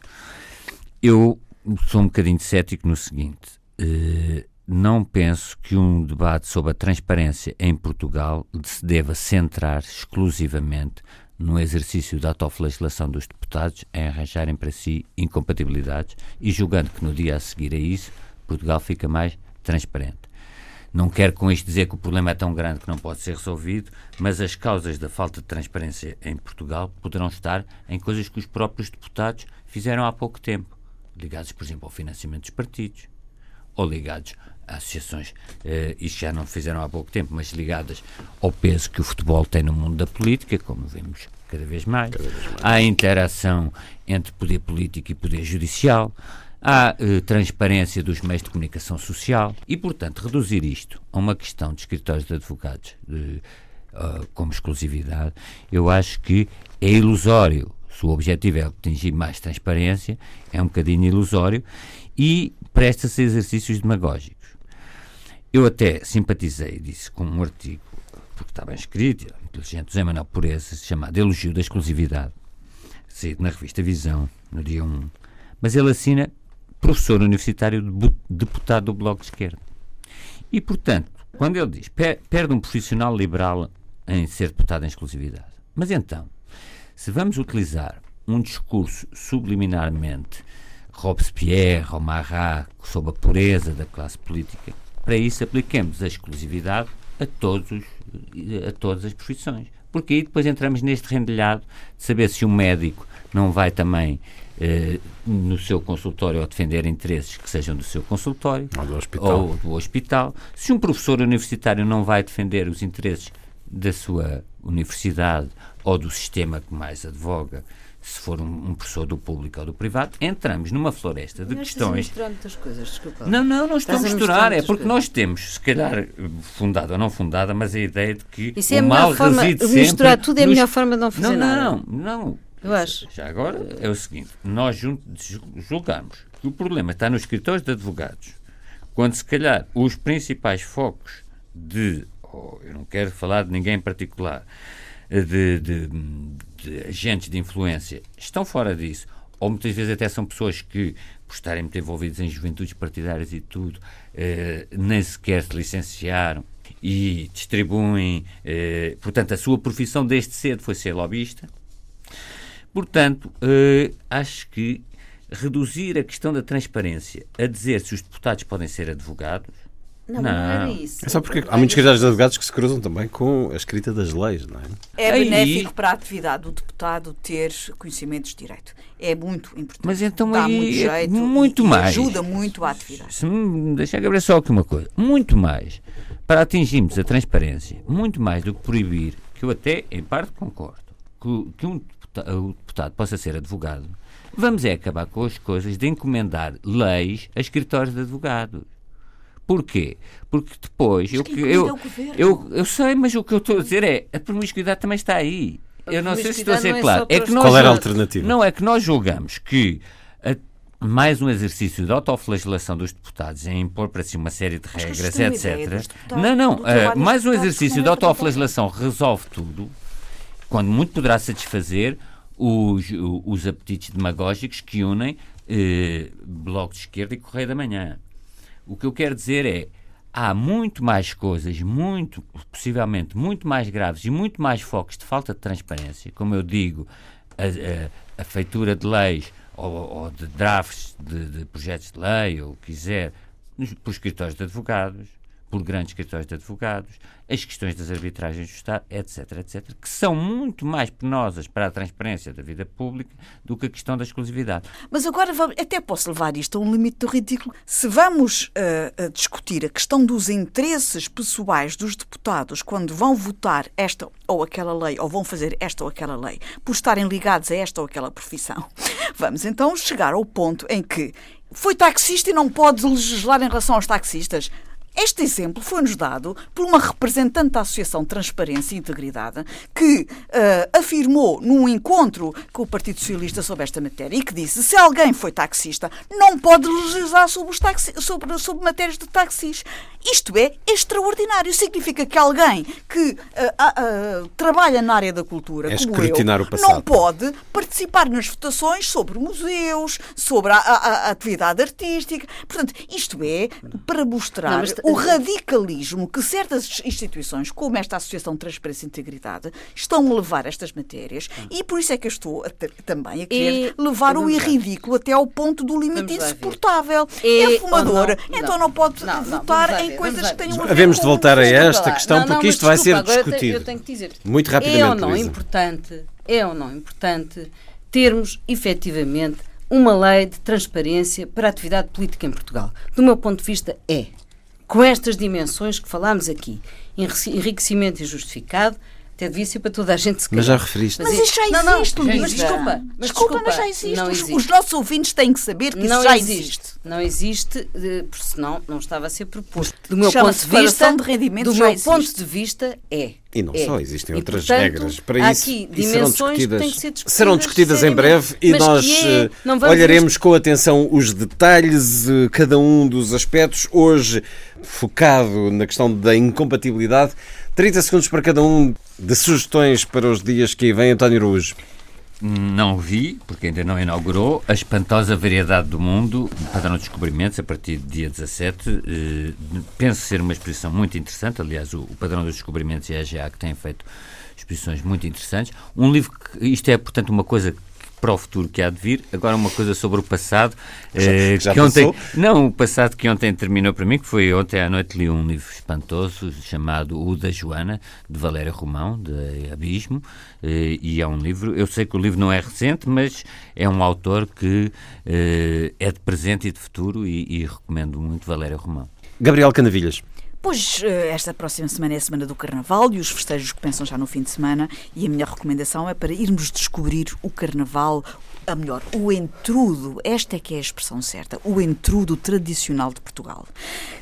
Eu sou um bocadinho cético no seguinte: eh, não penso que um debate sobre a transparência em Portugal se deva centrar exclusivamente no exercício da autoflagelação dos deputados em arranjarem para si incompatibilidades e julgando que no dia a seguir a isso Portugal fica mais transparente. Não quero com isto dizer que o problema é tão grande que não pode ser resolvido, mas as causas da falta de transparência em Portugal poderão estar em coisas que os próprios deputados fizeram há pouco tempo, ligados, por exemplo, ao financiamento dos partidos, ou ligados associações, eh, isto já não fizeram há pouco tempo, mas ligadas ao peso que o futebol tem no mundo da política, como vimos cada vez mais, cada vez mais. à interação entre poder político e poder judicial, à eh, transparência dos meios de comunicação social e, portanto, reduzir isto a uma questão de escritórios de advogados de, uh, como exclusividade, eu acho que é ilusório. Se o objetivo é atingir mais transparência, é um bocadinho ilusório e presta-se a exercícios demagógicos. Eu até simpatizei, disse, com um artigo, porque está bem escrito, inteligente, José Manuel Pureza, chamado Elogio da Exclusividade, saído na revista Visão, no dia 1. Mas ele assina professor universitário, deputado do Bloco de Esquerda. E, portanto, quando ele diz perde um profissional liberal em ser deputado em exclusividade. Mas então, se vamos utilizar um discurso subliminarmente Robespierre ou Marat sobre a pureza da classe política, para isso, apliquemos a exclusividade a, todos, a todas as profissões. Porque aí depois entramos neste rendilhado de saber se um médico não vai também eh, no seu consultório ou defender interesses que sejam do seu consultório ou do. Ou do hospital. Se um professor universitário não vai defender os interesses da sua universidade ou do sistema que mais advoga se for um, um, professor do público ou do privado, entramos numa floresta de não questões. Estás a muitas coisas, desculpa. Não, não, não estou a misturar, é porque coisas. nós temos, se calhar fundada ou não fundada, mas a ideia de que Isso é o mal forma, reside sempre. Misturar tudo é a nos... melhor forma de não fazer não, nada. Não, não, não. Eu acho. Já agora é o seguinte: nós julgamos que o problema está nos escritórios de advogados, quando se calhar os principais focos de. Oh, eu não quero falar de ninguém em particular, de, de de agentes de influência estão fora disso, ou muitas vezes até são pessoas que, por estarem muito envolvidas em juventudes partidárias e tudo, eh, nem sequer se licenciaram e distribuem. Eh, portanto, a sua profissão desde cedo foi ser lobista. Portanto, eh, acho que reduzir a questão da transparência a dizer se os deputados podem ser advogados não, não, não era isso. É só porque há muitos escritórios de advogados que se cruzam também com a escrita das leis, não é? É benéfico aí... para a atividade do deputado ter conhecimentos de direito. É muito importante. Mas então Dá aí muito é jeito muito mais. ajuda muito a atividade. Se me deixar Gabriel só aqui uma coisa. Muito mais. Para atingirmos a transparência, muito mais do que proibir, que eu até em parte concordo, que, que um o deputado possa ser advogado, vamos é acabar com as coisas de encomendar leis a escritórios de advogados. Porquê? Porque depois. Eu, eu, eu, eu sei, mas o que eu estou a dizer é a promiscuidade também está aí. Eu não sei se estou a ser é claro. É que nós, Qual era a alternativa? Não, é que nós julgamos que a, mais um exercício de autoflagelação dos deputados em impor para si uma série de regras, etc. Não, não. Uh, mais um exercício de é autoflagelação resolve tudo, quando muito poderá satisfazer os, os apetites demagógicos que unem uh, Bloco de Esquerda e Correio da Manhã. O que eu quero dizer é há muito mais coisas, muito, possivelmente muito mais graves e muito mais focos de falta de transparência, como eu digo, a, a, a feitura de leis ou, ou de drafts de, de, projetos de lei, ou o que quiser, nos, por escritórios de advogados, por grandes escritórios de advogados, as questões das arbitragens do Estado, etc, etc, que são muito mais penosas para a transparência da vida pública do que a questão da exclusividade. Mas agora vamos, até posso levar isto a um limite do ridículo. Se vamos uh, discutir a questão dos interesses pessoais dos deputados quando vão votar esta ou aquela lei, ou vão fazer esta ou aquela lei, por estarem ligados a esta ou aquela profissão, vamos então chegar ao ponto em que foi taxista e não pode legislar em relação aos taxistas. Este exemplo foi-nos dado por uma representante da Associação Transparência e Integridade que uh, afirmou num encontro com o Partido Socialista sobre esta matéria e que disse se alguém foi taxista não pode legislar sobre, os taxi, sobre, sobre matérias de taxis. Isto é extraordinário. Significa que alguém que uh, uh, trabalha na área da cultura, é como eu, não pode participar nas votações sobre museus, sobre a, a, a atividade artística. Portanto, isto é para mostrar não, o radicalismo que certas instituições, como esta Associação de Transparência e Integridade, estão a levar estas matérias e por isso é que eu estou a também a querer e, levar o ridículo até ao ponto do limite insuportável. E, é fumador, não, então não pode não, votar em coisas que tenham a ver Havemos de voltar a esta questão porque isto vai ser discutido. Eu tenho que dizer, muito rapidamente. É ou não importante, é ou não importante termos efetivamente uma lei de transparência para a atividade política em Portugal. Do meu ponto de vista, é com estas dimensões que falámos aqui, enriquecimento injustificado, até devia ser para toda a gente se Mas já referiste. Mas isto já existe, não, não, mas desculpa, mas desculpa, desculpa, mas já existe. Os, existe. Os, nossos ouvintes têm que saber que não isso já existe. existe. Não existe, porque senão não estava a ser proposto. Do meu ponto de vista, de rendimento do meu existe. ponto de vista é. E não é. só, existem e, outras portanto, regras para isso. Aqui e serão discutidas, discutidas, serão discutidas em breve e nós é, eh, olharemos com atenção os detalhes, eh, cada um dos aspectos. Hoje, focado na questão da incompatibilidade. 30 segundos para cada um de sugestões para os dias que vêm, António Araújo. Não vi, porque ainda não inaugurou, a espantosa variedade do mundo, padrão de descobrimentos, a partir do dia 17. Eh, penso ser uma exposição muito interessante. Aliás, o, o padrão dos descobrimentos e a EGA que têm feito exposições muito interessantes. Um livro que, isto é, portanto, uma coisa para o futuro que há de vir. Agora uma coisa sobre o passado. Já, eh, já que ontem, não, o passado que ontem terminou para mim, que foi ontem à noite li um livro espantoso chamado O da Joana, de Valéria Romão, de Abismo, eh, e é um livro, eu sei que o livro não é recente, mas é um autor que eh, é de presente e de futuro e, e recomendo muito Valéria Romão. Gabriel Canavilhas. Pois eh, esta próxima semana é a semana do Carnaval e os festejos começam já no fim de semana. E a minha recomendação é para irmos descobrir o Carnaval, a melhor, o entrudo, esta é que é a expressão certa, o entrudo tradicional de Portugal.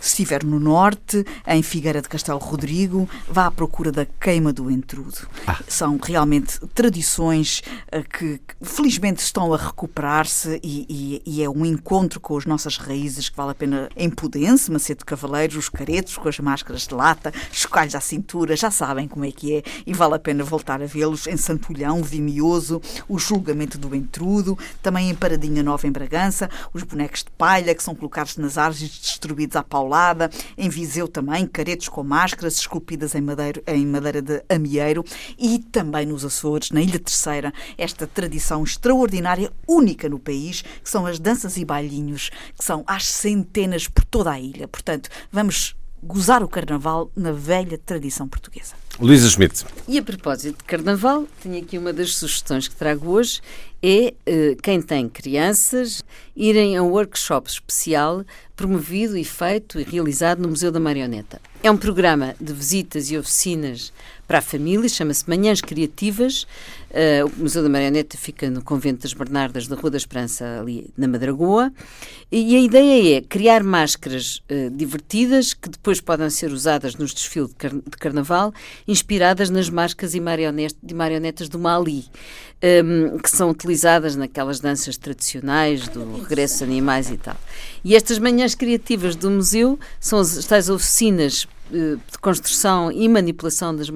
Se estiver no norte, em Figueira de Castelo Rodrigo, vá à procura da queima do entrudo. Ah. São realmente tradições uh, que felizmente estão a recuperar-se e, e, e, é um encontro com as nossas raízes que vale a pena em Pudense, Macedo Cavaleiros, os caretos com as máscaras de lata, chocalhos à cintura, já sabem como é que é e vale a pena voltar a vê-los em Santulhão, Vimioso, o julgamento do entrudo, também em Paradinha Nova, em Bragança, os bonecos de palha que são colocados nas árvores e destruídos à paulada, em Viseu também, caretos com máscaras esculpidas em, madeira, em madeira de amieiro e também nos Açores, na Ilha Terceira, esta tradição extraordinária, única no país, que são as danças e bailinhos, que são às centenas por toda a ilha. Portanto, vamos gozar o carnaval na velha tradição portuguesa. Luísa Schmidt. E a propósito de Carnaval, tenho aqui uma das sugestões que trago hoje, é uh, quem tem crianças irem a um workshop especial promovido e feito e realizado no Museu da Marioneta. É um programa de visitas e oficinas para a família, chama-se Manhãs Criativas. Uh, o Museu da Marioneta fica no Convento das Bernardas da Rua da Esperança, ali na Madragoa. E a ideia é criar máscaras uh, divertidas que depois podem ser usadas nos desfiles de, car de carnaval, inspiradas nas máscaras e marionetas, de marionetas do Mali, um, que são utilizadas naquelas danças tradicionais do regresso de animais e tal. E estas manhãs criativas do museu são as tais oficinas de construção e manipulação das,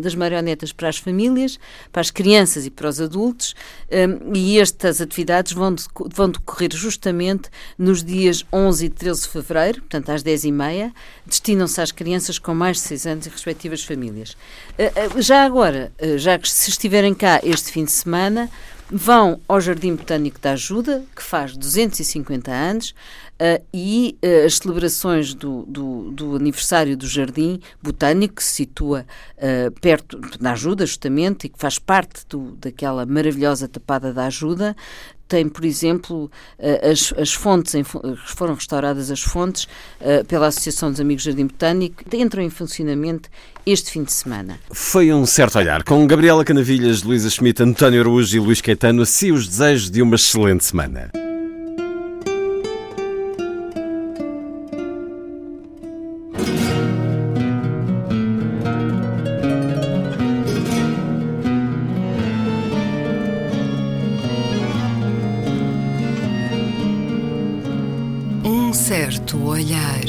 das marionetas para as famílias, para as crianças e para os adultos, eh, e estas atividades vão, vão decorrer justamente nos dias 11 e 13 de fevereiro, portanto às 10h30, destinam-se às crianças com mais de 6 anos e respectivas famílias. Eh, já agora, já que se estiverem cá este fim de semana, vão ao Jardim Botânico da Ajuda, que faz 250 anos, uh, e uh, as celebrações do, do, do, aniversário do Jardim Botânico, que se situa uh, perto da Ajuda, justamente, e que faz parte do, daquela maravilhosa tapada da Ajuda, tem, por exemplo, as, as fontes, foram restauradas as fontes pela Associação dos Amigos Jardim Botânico, entram em funcionamento este fim de semana. Foi um certo olhar. Com Gabriela Canavilhas, Luísa Schmidt, António Araújo e Luís Caetano, assim os desejos de uma excelente semana. certo olhar.